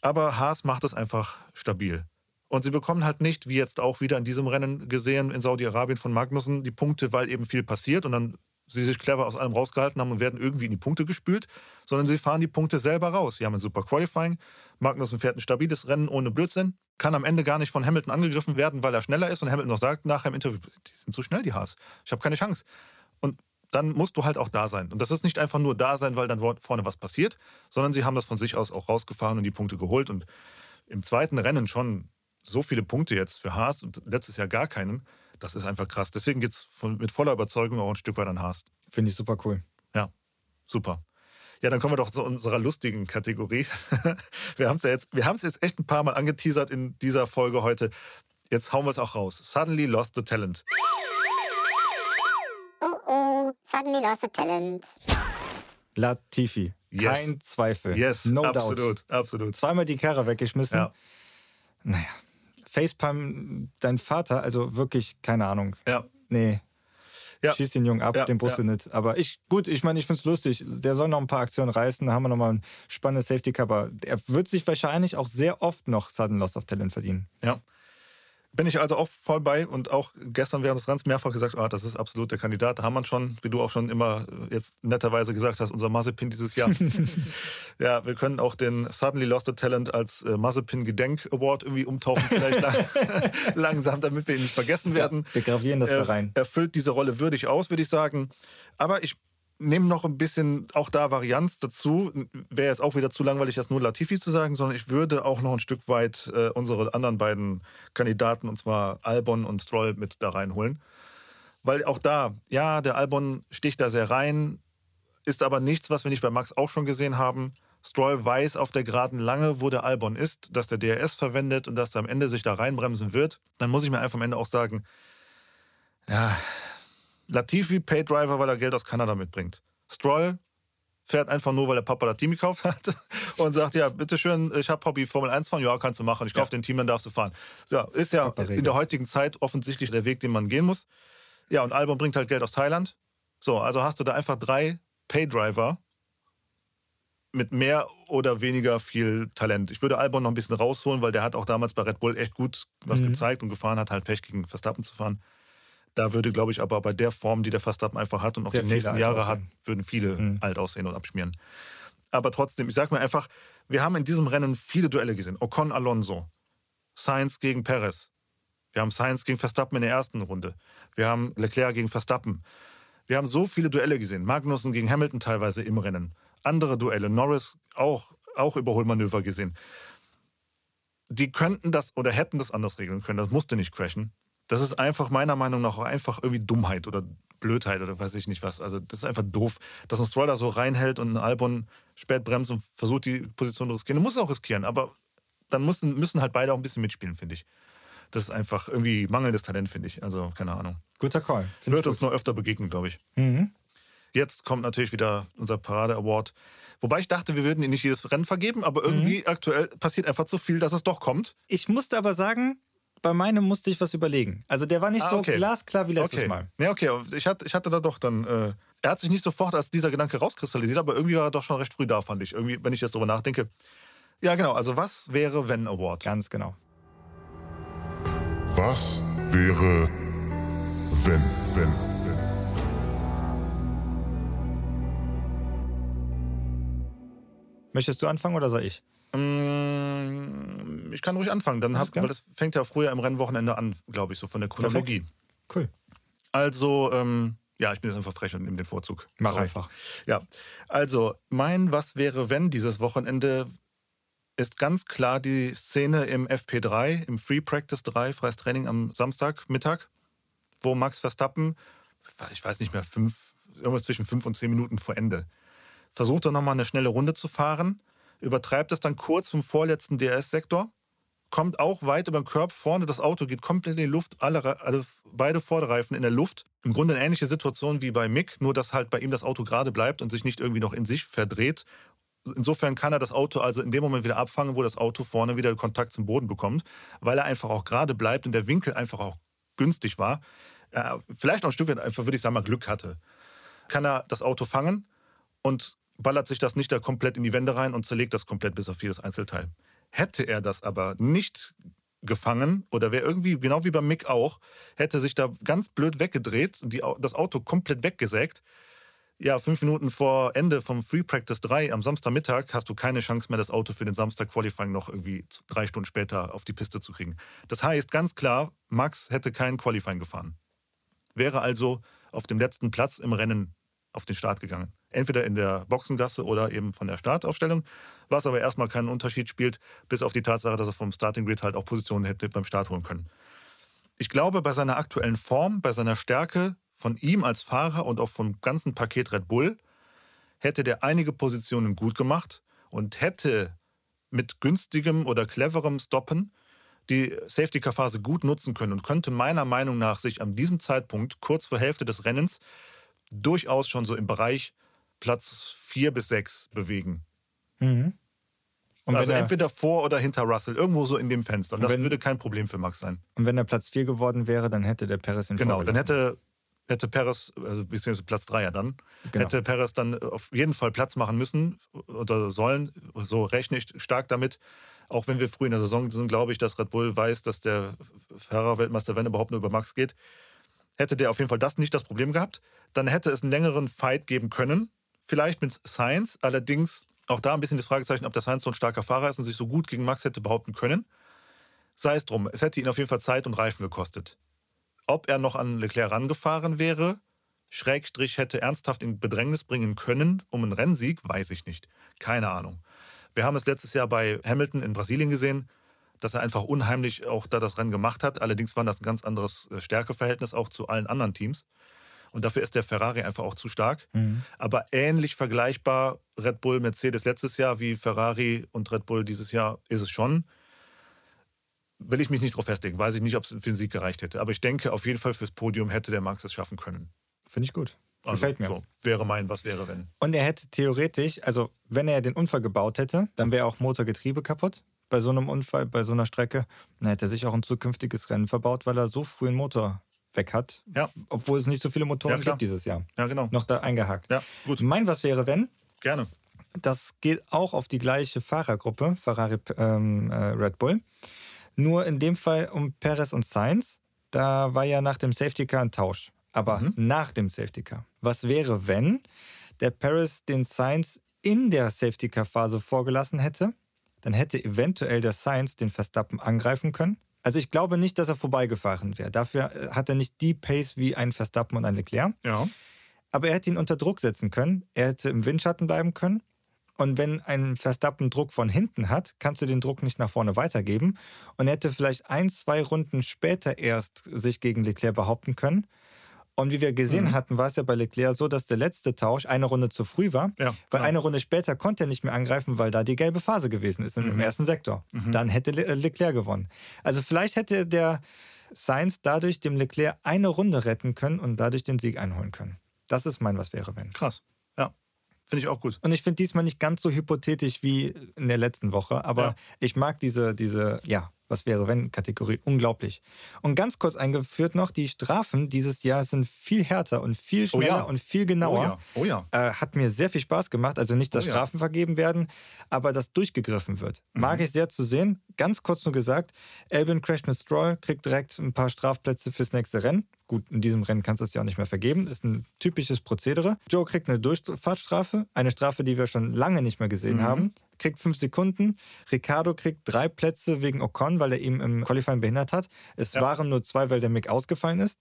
Aber Haas macht es einfach stabil. Und sie bekommen halt nicht, wie jetzt auch wieder in diesem Rennen gesehen in Saudi-Arabien von Magnussen, die Punkte, weil eben viel passiert und dann sie sich clever aus allem rausgehalten haben und werden irgendwie in die Punkte gespült, sondern sie fahren die Punkte selber raus. Sie haben ein super Qualifying. Magnussen fährt ein stabiles Rennen ohne Blödsinn, kann am Ende gar nicht von Hamilton angegriffen werden, weil er schneller ist und Hamilton noch sagt nachher im Interview, die sind zu schnell, die Haas. Ich habe keine Chance. Und dann musst du halt auch da sein. Und das ist nicht einfach nur da sein, weil dann vorne was passiert, sondern sie haben das von sich aus auch rausgefahren und die Punkte geholt. Und im zweiten Rennen schon so viele Punkte jetzt für Haas und letztes Jahr gar keinen. Das ist einfach krass. Deswegen geht es mit voller Überzeugung auch ein Stück weit an Haas. Finde ich super cool. Ja, super. Ja, dann kommen wir doch zu unserer lustigen Kategorie. Wir haben es ja jetzt, wir haben es jetzt echt ein paar Mal angeteasert in dieser Folge heute. Jetzt hauen wir es auch raus. Suddenly lost the talent. Suddenly lost the talent. Latifi. Yes. Kein Zweifel. Yes, no absolut, doubt. absolut. Zweimal die Karre weggeschmissen. Ja. Naja. Facepalm, dein Vater, also wirklich, keine Ahnung. Ja. Nee. Ja. Schieß den Jungen ab, Ja, den Busse ja. nicht. Aber ich, gut, ich meine, ich finde es lustig. Der soll noch ein paar Aktionen reißen. Da haben wir nochmal ein spannendes Safety Cover. Er wird sich wahrscheinlich auch sehr oft noch Sudden Loss of Talent verdienen. Ja. Bin ich also auch voll bei und auch gestern während des Rennens mehrfach gesagt, ah, das ist absolut der Kandidat. Da haben wir schon, wie du auch schon immer jetzt netterweise gesagt hast, unser Mazepin dieses Jahr. ja, wir können auch den Suddenly Lost the Talent als äh, Mazepin Gedenk Award irgendwie umtauchen, vielleicht lang, langsam, damit wir ihn nicht vergessen werden. Wir gravieren das da er, rein. erfüllt diese Rolle würdig aus, würde ich sagen. Aber ich nehme noch ein bisschen auch da Varianz dazu. Wäre jetzt auch wieder zu langweilig, das nur Latifi zu sagen, sondern ich würde auch noch ein Stück weit äh, unsere anderen beiden Kandidaten, und zwar Albon und Stroll, mit da reinholen. Weil auch da, ja, der Albon sticht da sehr rein, ist aber nichts, was wir nicht bei Max auch schon gesehen haben. Stroll weiß auf der Geraden lange, wo der Albon ist, dass der DRS verwendet und dass er am Ende sich da reinbremsen wird. Dann muss ich mir einfach am Ende auch sagen, ja, Latifi Paydriver, weil er Geld aus Kanada mitbringt. Stroll fährt einfach nur, weil der Papa das Team gekauft hat und sagt, ja, bitteschön, ich habe Hobby Formel 1 fahren, ja, kannst du machen, ich kaufe Ja. den Team, dann darfst du fahren. Ja, ist ja in der heutigen Zeit offensichtlich der Weg, den man gehen muss. Ja, und Albon bringt halt Geld aus Thailand. So, also hast du da einfach drei Paydriver mit mehr oder weniger viel Talent. Ich würde Albon noch ein bisschen rausholen, weil der hat auch damals bei Red Bull echt gut was Mhm. gezeigt und gefahren hat, halt Pech gegen Verstappen zu fahren. Da würde, glaube ich, aber bei der Form, die der Verstappen einfach hat und auch Sehr die nächsten Jahre hat, würden viele Mhm. alt aussehen und abschmieren. Aber trotzdem, ich sage mir einfach, wir haben in diesem Rennen viele Duelle gesehen. Ocon Alonso, Sainz gegen Perez. Wir haben Sainz gegen Verstappen in der ersten Runde. Wir haben Leclerc gegen Verstappen. Wir haben so viele Duelle gesehen. Magnussen gegen Hamilton teilweise im Rennen. Andere Duelle. Norris auch, auch Überholmanöver gesehen. Die könnten das oder hätten das anders regeln können. Das musste nicht crashen. Das ist einfach meiner Meinung nach auch einfach irgendwie Dummheit oder Blödheit oder weiß ich nicht was. Also das ist einfach doof, dass ein Stroll da so reinhält und ein Albon spät bremst und versucht, die Position zu riskieren. Du musst auch riskieren, aber dann müssen, müssen halt beide auch ein bisschen mitspielen, finde ich. Das ist einfach irgendwie mangelndes Talent, finde ich. Also keine Ahnung. Guter Call. Find Wird uns nur öfter begegnen, glaube ich. Mhm. Jetzt kommt natürlich wieder unser Parade-Award. Wobei ich dachte, wir würden ihn nicht jedes Rennen vergeben, aber irgendwie aktuell passiert einfach zu viel, dass es doch kommt. Ich musste aber sagen, bei meinem musste ich was überlegen. Also der war nicht Ah, so okay. glasklar wie letztes okay. Mal. Ja, okay. Ich hatte, ich hatte da doch dann. Äh, er hat sich nicht sofort als dieser Gedanke rauskristallisiert, aber irgendwie war er doch schon recht früh da, fand ich. Irgendwie, wenn ich jetzt drüber nachdenke. Ja, genau. Also, was wäre, wenn Award? Ganz genau. Was wäre, wenn, wenn, wenn? Möchtest du anfangen oder soll ich? Mm, Ich kann ruhig anfangen, dann hab, weil das fängt ja früher im Rennwochenende an, glaube ich, so von der Chronologie. Cool. Also, ähm, ja, ich bin jetzt einfach frech und nehme den Vorzug. Mach Sorry. einfach. Ja, also mein Was wäre, wenn dieses Wochenende ist ganz klar die Szene im FP3, im Free Practice 3, freies Training am Samstagmittag, wo Max Verstappen, ich weiß nicht mehr, fünf, irgendwas zwischen fünf und zehn Minuten vor Ende, versucht dann nochmal eine schnelle Runde zu fahren, übertreibt es dann kurz vom vorletzten DRS-Sektor, kommt auch weit über den Körper vorne, das Auto geht komplett in die Luft, alle, alle, beide Vorderreifen in der Luft. Im Grunde eine ähnliche Situation wie bei Mick, nur dass halt bei ihm das Auto gerade bleibt und sich nicht irgendwie noch in sich verdreht. Insofern kann er das Auto also in dem Moment wieder abfangen, wo das Auto vorne wieder Kontakt zum Boden bekommt, weil er einfach auch gerade bleibt und der Winkel einfach auch günstig war. Äh, vielleicht auch ein Stück weit einfach, würde ich sagen, mal Glück hatte. Kann er das Auto fangen und ballert sich das nicht da komplett in die Wände rein und zerlegt das komplett bis auf jedes Einzelteil. Hätte er das aber nicht gefangen oder wäre irgendwie, genau wie beim Mick auch, hätte sich da ganz blöd weggedreht und die, das Auto komplett weggesägt. Ja, fünf Minuten vor Ende vom Free Practice 3 am Samstagmittag hast du keine Chance mehr, das Auto für den Samstag Qualifying noch irgendwie drei Stunden später auf die Piste zu kriegen. Das heißt ganz klar, Max hätte kein Qualifying gefahren. Wäre also auf dem letzten Platz im Rennen auf den Start gegangen. Entweder in der Boxengasse oder eben von der Startaufstellung, was aber erstmal keinen Unterschied spielt, bis auf die Tatsache, dass er vom Starting Grid halt auch Positionen hätte beim Start holen können. Ich glaube, bei seiner aktuellen Form, bei seiner Stärke von ihm als Fahrer und auch vom ganzen Paket Red Bull, hätte der einige Positionen gut gemacht und hätte mit günstigem oder cleverem Stoppen die Safety-Car-Phase gut nutzen können und könnte meiner Meinung nach sich an diesem Zeitpunkt, kurz vor Hälfte des Rennens, durchaus schon so im Bereich Platz 4 bis 6 bewegen. Mhm. Und also er- entweder vor oder hinter Russell, irgendwo so in dem Fenster. Und Und das wenn- würde kein Problem für Max sein. Und wenn er Platz 4 geworden wäre, dann hätte der Perez ihn Genau, dann hätte, hätte Perez, also beziehungsweise Platz 3 ja dann, Genau. hätte Perez dann auf jeden Fall Platz machen müssen oder sollen. So rechne ich stark damit. Auch wenn wir früh in der Saison sind, glaube ich, dass Red Bull weiß, dass der Fahrer-Weltmeister, wenn überhaupt nur über Max geht, hätte der auf jeden Fall das nicht das Problem gehabt. Dann hätte es einen längeren Fight geben können. Vielleicht mit Sainz, allerdings auch da ein bisschen das Fragezeichen, ob der Sainz so ein starker Fahrer ist und sich so gut gegen Max hätte behaupten können. Sei es drum, es hätte ihn auf jeden Fall Zeit und Reifen gekostet. Ob er noch an Leclerc rangefahren wäre, Schrägstrich hätte ernsthaft in Bedrängnis bringen können um einen Rennsieg, weiß ich nicht. Keine Ahnung. Wir haben es letztes Jahr bei Hamilton in Brasilien gesehen, dass er einfach unheimlich auch da das Rennen gemacht hat. Allerdings war das ein ganz anderes äh, Stärkeverhältnis auch zu allen anderen Teams. Und dafür ist der Ferrari einfach auch zu stark. Mhm. Aber ähnlich vergleichbar Red Bull, Mercedes letztes Jahr wie Ferrari und Red Bull dieses Jahr ist es schon. Will ich mich nicht drauf festlegen. Weiß ich nicht, ob es für den Sieg gereicht hätte. Aber ich denke, auf jeden Fall fürs Podium hätte der Max es schaffen können. Finde ich gut. Also, Gefällt mir. So, wäre mein, was wäre, wenn. Und er hätte theoretisch, also wenn er den Unfall gebaut hätte, dann wäre auch Motorgetriebe kaputt bei so einem Unfall, bei so einer Strecke. Dann hätte er sich auch ein zukünftiges Rennen verbaut, weil er so früh einen Motor weg hat. Ja. Obwohl es nicht so viele Motoren Ja, gibt dieses Jahr. Ja, genau. Noch da eingehakt. Ja, gut. Mein Was wäre, wenn? Gerne. Das geht auch auf die gleiche Fahrergruppe, Ferrari ähm, äh, Red Bull. Nur in dem Fall um Perez und Sainz. Da war ja nach dem Safety Car ein Tausch. Aber Mhm. nach dem Safety Car. Was wäre, wenn der Perez den Sainz in der Safety Car Phase vorgelassen hätte? Dann hätte eventuell der Sainz den Verstappen angreifen können. Also ich glaube nicht, dass er vorbeigefahren wäre. Dafür äh, hat er nicht die Pace wie ein Verstappen und ein Leclerc. Ja. Aber er hätte ihn unter Druck setzen können. Er hätte im Windschatten bleiben können. Und wenn ein Verstappen Druck von hinten hat, kannst du den Druck nicht nach vorne weitergeben. Und er hätte vielleicht ein, zwei Runden später erst sich gegen Leclerc behaupten können. Und wie wir gesehen Mhm. hatten, war es ja bei Leclerc so, dass der letzte Tausch eine Runde zu früh war. Ja, Weil genau. eine Runde später konnte er nicht mehr angreifen, weil da die gelbe Phase gewesen ist im Mhm. ersten Sektor. Mhm. Dann hätte Le- äh, Leclerc gewonnen. Also vielleicht hätte der Sainz dadurch dem Leclerc eine Runde retten können und dadurch den Sieg einholen können. Das ist mein Was wäre, wenn. Krass. Ja. Finde ich auch gut. Und ich finde diesmal nicht ganz so hypothetisch wie in der letzten Woche, aber Ja. ich mag diese, diese, ja, was wäre wenn Kategorie unglaublich. Und ganz kurz eingeführt noch, die Strafen dieses Jahr sind viel härter und viel Oh schneller ja. und viel Oh genauer. ja. Oh ja. Äh, hat mir sehr viel Spaß gemacht. Also nicht, dass Oh ja. Strafen vergeben werden, aber dass durchgegriffen wird. Mhm. Mag ich sehr zu sehen. Ganz kurz nur gesagt, Albin crasht mit Stroll, kriegt direkt ein paar Strafplätze fürs nächste Rennen. Gut, in diesem Rennen kannst du es ja auch nicht mehr vergeben. Ist ein typisches Prozedere. Joe kriegt eine Durchfahrtsstrafe, eine Strafe, die wir schon lange nicht mehr gesehen Mhm. haben. Kriegt fünf Sekunden. Ricardo kriegt drei Plätze wegen Ocon, weil er ihm im Qualifying behindert hat. Es Ja. waren nur zwei, weil der Mick ausgefallen ist.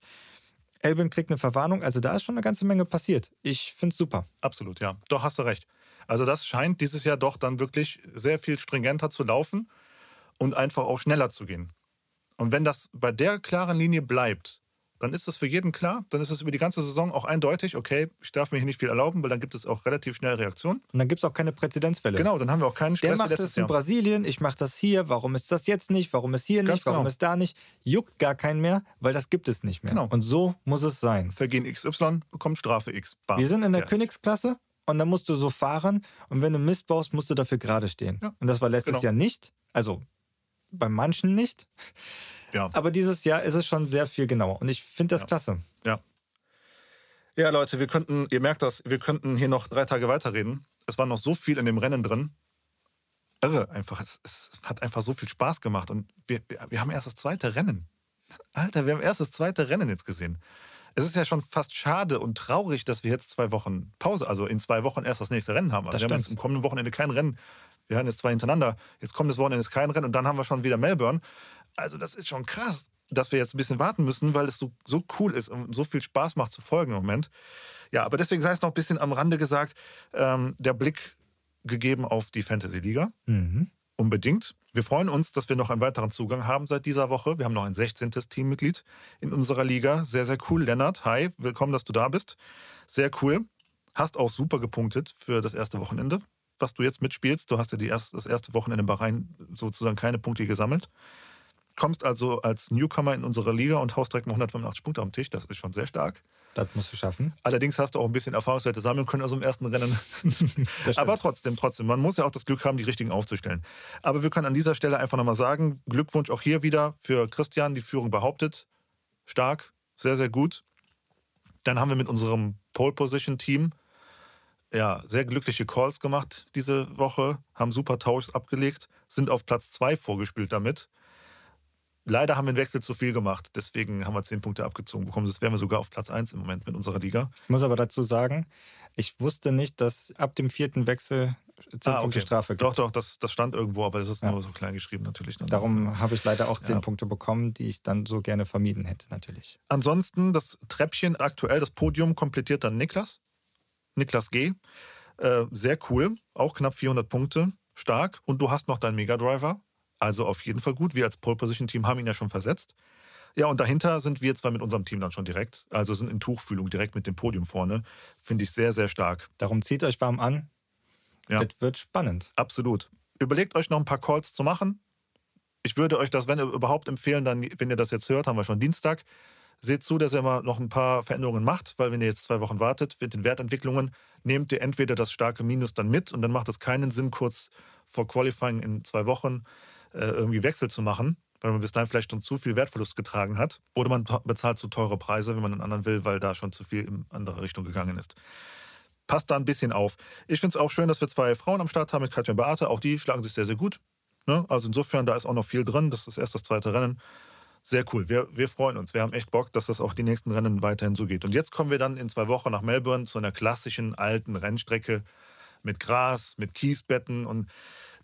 Albin kriegt eine Verwarnung. Also da ist schon eine ganze Menge passiert. Ich finde es super. Absolut, ja. Doch, hast du recht. Also das scheint dieses Jahr doch dann wirklich sehr viel stringenter zu laufen und einfach auch schneller zu gehen. Und wenn das bei der klaren Linie bleibt, dann ist das für jeden klar. Dann ist es über die ganze Saison auch eindeutig, okay, ich darf mir hier nicht viel erlauben, weil dann gibt es auch relativ schnell Reaktionen. Und dann gibt es auch keine Präzedenzfälle. Genau, dann haben wir auch keinen Der Stress wie macht es in Jahr. Brasilien, ich mache das hier. Warum ist das jetzt nicht? Warum ist hier Ganz nicht? Warum genau. ist da nicht? Juckt gar keinen mehr, weil das gibt es nicht mehr. Genau. Und so muss es sein. Vergehen XY bekommt Strafe X. Bam. Wir sind in der Ja. Königsklasse und dann musst du so fahren und wenn du Mist baust, musst du dafür gerade stehen. Ja, Und das war letztes genau. Jahr nicht. Also bei manchen nicht. Ja. Aber dieses Jahr ist es schon sehr viel genauer. Und ich finde das Ja. klasse. Ja. Ja, Leute, wir könnten, ihr merkt das, wir könnten hier noch drei Tage weiterreden. Es war noch so viel in dem Rennen drin. Irre einfach. Es, es hat einfach so viel Spaß gemacht. Und wir, wir, haben erst das zweite Rennen. Alter, wir haben erst das zweite Rennen jetzt gesehen. Es ist ja schon fast schade und traurig, dass wir jetzt zwei Wochen Pause, also in zwei Wochen erst das nächste Rennen haben. Also Das wir haben jetzt im kommenden Wochenende kein Rennen. Wir haben jetzt zwei hintereinander. Jetzt kommt das Wochenende ist kein Rennen und dann haben wir schon wieder Melbourne. Also das ist schon krass, dass wir jetzt ein bisschen warten müssen, weil es so, so cool ist und so viel Spaß macht zu folgen im Moment. Ja, aber deswegen sei es noch ein bisschen am Rande gesagt, ähm, der Blick gegeben auf die Fantasy Liga. Mhm. Unbedingt. Wir freuen uns, dass wir noch einen weiteren Zugang haben seit dieser Woche. Wir haben noch ein 16. Teammitglied in unserer Liga. Sehr, sehr cool. Lennart, hi, willkommen, dass du da bist. Sehr cool. Hast auch super gepunktet für das erste Wochenende, was du jetzt mitspielst. Du hast ja die erst, das erste Wochenende in Bahrain sozusagen keine Punkte gesammelt. Kommst also als Newcomer in unsere Liga und haust direkt mal 185 Punkte am Tisch. Das ist schon sehr stark. Das musst du schaffen. Allerdings hast du auch ein bisschen Erfahrungswerte sammeln können, also im ersten Rennen. Aber trotzdem, trotzdem, man muss ja auch das Glück haben, die richtigen aufzustellen. Aber wir können an dieser Stelle einfach nochmal sagen, Glückwunsch auch hier wieder für Christian, die Führung behauptet. Stark, sehr, sehr gut. Dann haben wir mit unserem Pole Position Team ja, sehr glückliche Calls gemacht diese Woche, haben super Tauschs abgelegt, sind auf Platz 2 vorgespielt damit. Leider haben wir einen Wechsel zu viel gemacht, deswegen haben wir 10 Punkte abgezogen bekommen. Das wären wir sogar auf Platz 1 im Moment mit unserer Liga. Ich muss aber dazu sagen, ich wusste nicht, dass ab dem vierten Wechsel 10 Ah, Punkte okay. Strafe gibt. Doch, doch, das, das stand irgendwo, aber das ist Ja. nur so klein geschrieben natürlich. ne? Darum habe ich leider auch 10 Ja. Punkte bekommen, die ich dann so gerne vermieden hätte, natürlich. Ansonsten das Treppchen aktuell, das Podium komplettiert dann Niklas. Niklas G. Äh, sehr cool, auch knapp 400 Punkte, stark. Und du hast noch deinen Mega Driver, also auf jeden Fall gut. Wir als Pole Position Team haben ihn ja schon versetzt. Ja, und dahinter sind wir zwar mit unserem Team dann schon direkt, also sind in Tuchfühlung direkt mit dem Podium vorne. Finde ich sehr, sehr stark. Darum zieht euch warm an. Ja. Es wird spannend. Absolut. Überlegt euch noch ein paar Calls zu machen. Ich würde euch das, wenn ihr überhaupt empfehlen, dann, wenn ihr das jetzt hört, haben wir schon Dienstag. Seht zu, dass ihr mal noch ein paar Veränderungen macht, weil wenn ihr jetzt zwei Wochen wartet mit den Wertentwicklungen, nehmt ihr entweder das starke Minus dann mit und dann macht es keinen Sinn, kurz vor Qualifying in zwei Wochen äh, irgendwie Wechsel zu machen, weil man bis dahin vielleicht schon zu viel Wertverlust getragen hat. Oder man bezahlt zu teure Preise, wenn man einen anderen will, weil da schon zu viel in andere Richtung gegangen ist passt da ein bisschen auf. Ich finde es auch schön, dass wir zwei Frauen am Start haben mit Katja und Beate. Auch die schlagen sich sehr, sehr gut. Ne? Also insofern, da ist auch noch viel drin. Das ist erst das zweite Rennen. Sehr cool. Wir, wir freuen uns. Wir haben echt Bock, dass das auch die nächsten Rennen weiterhin so geht. Und jetzt kommen wir dann in zwei Wochen nach Melbourne zu einer klassischen alten Rennstrecke mit Gras, mit Kiesbetten und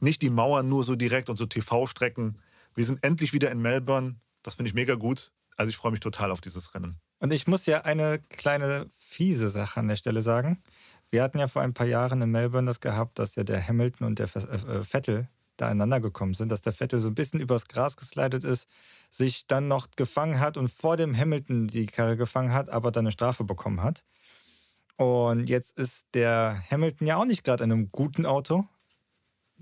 nicht die Mauern nur so direkt und so TV-Strecken. Wir sind endlich wieder in Melbourne. Das finde ich mega gut. Also ich freue mich total auf dieses Rennen. Und ich muss ja eine kleine fiese Sache an der Stelle sagen. Wir hatten ja vor ein paar Jahren in Melbourne das gehabt, dass ja der Hamilton und der äh, Vettel da einander gekommen sind, dass der Vettel so ein bisschen übers Gras geslidet ist, sich dann noch gefangen hat und vor dem Hamilton die Karre gefangen hat, aber dann eine Strafe bekommen hat. Und jetzt ist der Hamilton ja auch nicht gerade in einem guten Auto,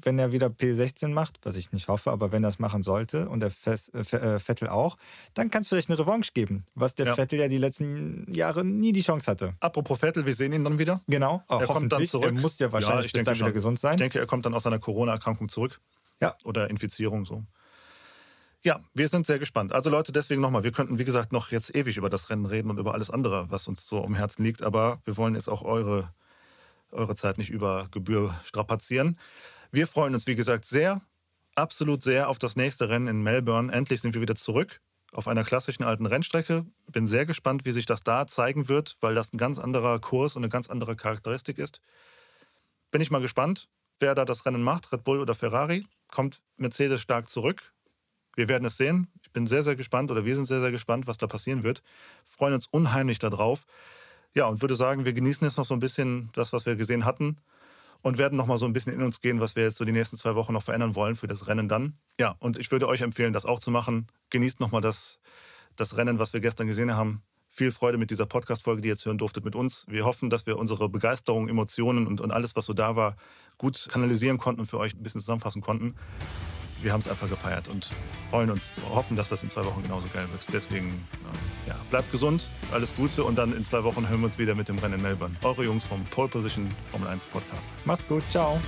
wenn er wieder P16 macht, was ich nicht hoffe, aber wenn er es machen sollte und der Fes, äh, äh, Vettel auch, dann kann es vielleicht eine Revanche geben, was der Ja. Vettel ja die letzten Jahre nie die Chance hatte. Apropos Vettel, wir sehen ihn dann wieder. Genau, Er kommt dann zurück. Er muss ja wahrscheinlich ich bis dann wieder gesund sein. Ich denke, er kommt dann aus seiner Corona-Erkrankung zurück. Ja. Oder Infizierung so. Ja, wir sind sehr gespannt. Also Leute, deswegen nochmal, wir könnten, wie gesagt, noch jetzt ewig über das Rennen reden und über alles andere, was uns so am Herzen liegt. Aber wir wollen jetzt auch eure, eure Zeit nicht über Gebühr strapazieren. Wir freuen uns, wie gesagt, sehr, absolut sehr auf das nächste Rennen in Melbourne. Endlich sind wir wieder zurück auf einer klassischen alten Rennstrecke. Bin sehr gespannt, wie sich das da zeigen wird, weil das ein ganz anderer Kurs und eine ganz andere Charakteristik ist. Bin ich mal gespannt, wer da das Rennen macht, Red Bull oder Ferrari. Kommt Mercedes stark zurück? Wir werden es sehen. Ich bin sehr, sehr gespannt oder wir sind sehr, sehr gespannt, was da passieren wird. Freuen uns unheimlich darauf. Ja, und würde sagen, wir genießen jetzt noch so ein bisschen das, was wir gesehen hatten und werden noch mal so ein bisschen in uns gehen, was wir jetzt so die nächsten zwei Wochen noch verändern wollen für das Rennen dann. Ja, und ich würde euch empfehlen, das auch zu machen. Genießt noch mal das, das Rennen, was wir gestern gesehen haben. Viel Freude mit dieser Podcast-Folge, die ihr jetzt hören durftet mit uns. Wir hoffen, dass wir unsere Begeisterung, Emotionen und, und alles, was so da war, gut kanalisieren konnten und für euch ein bisschen zusammenfassen konnten. Wir haben es einfach gefeiert und freuen uns, hoffen, dass das in zwei Wochen genauso geil wird. Deswegen, äh, ja, bleibt gesund, alles Gute und dann in zwei Wochen hören wir uns wieder mit dem Rennen in Melbourne. Eure Jungs vom Pole Position Formel 1 Podcast. Macht's gut, ciao.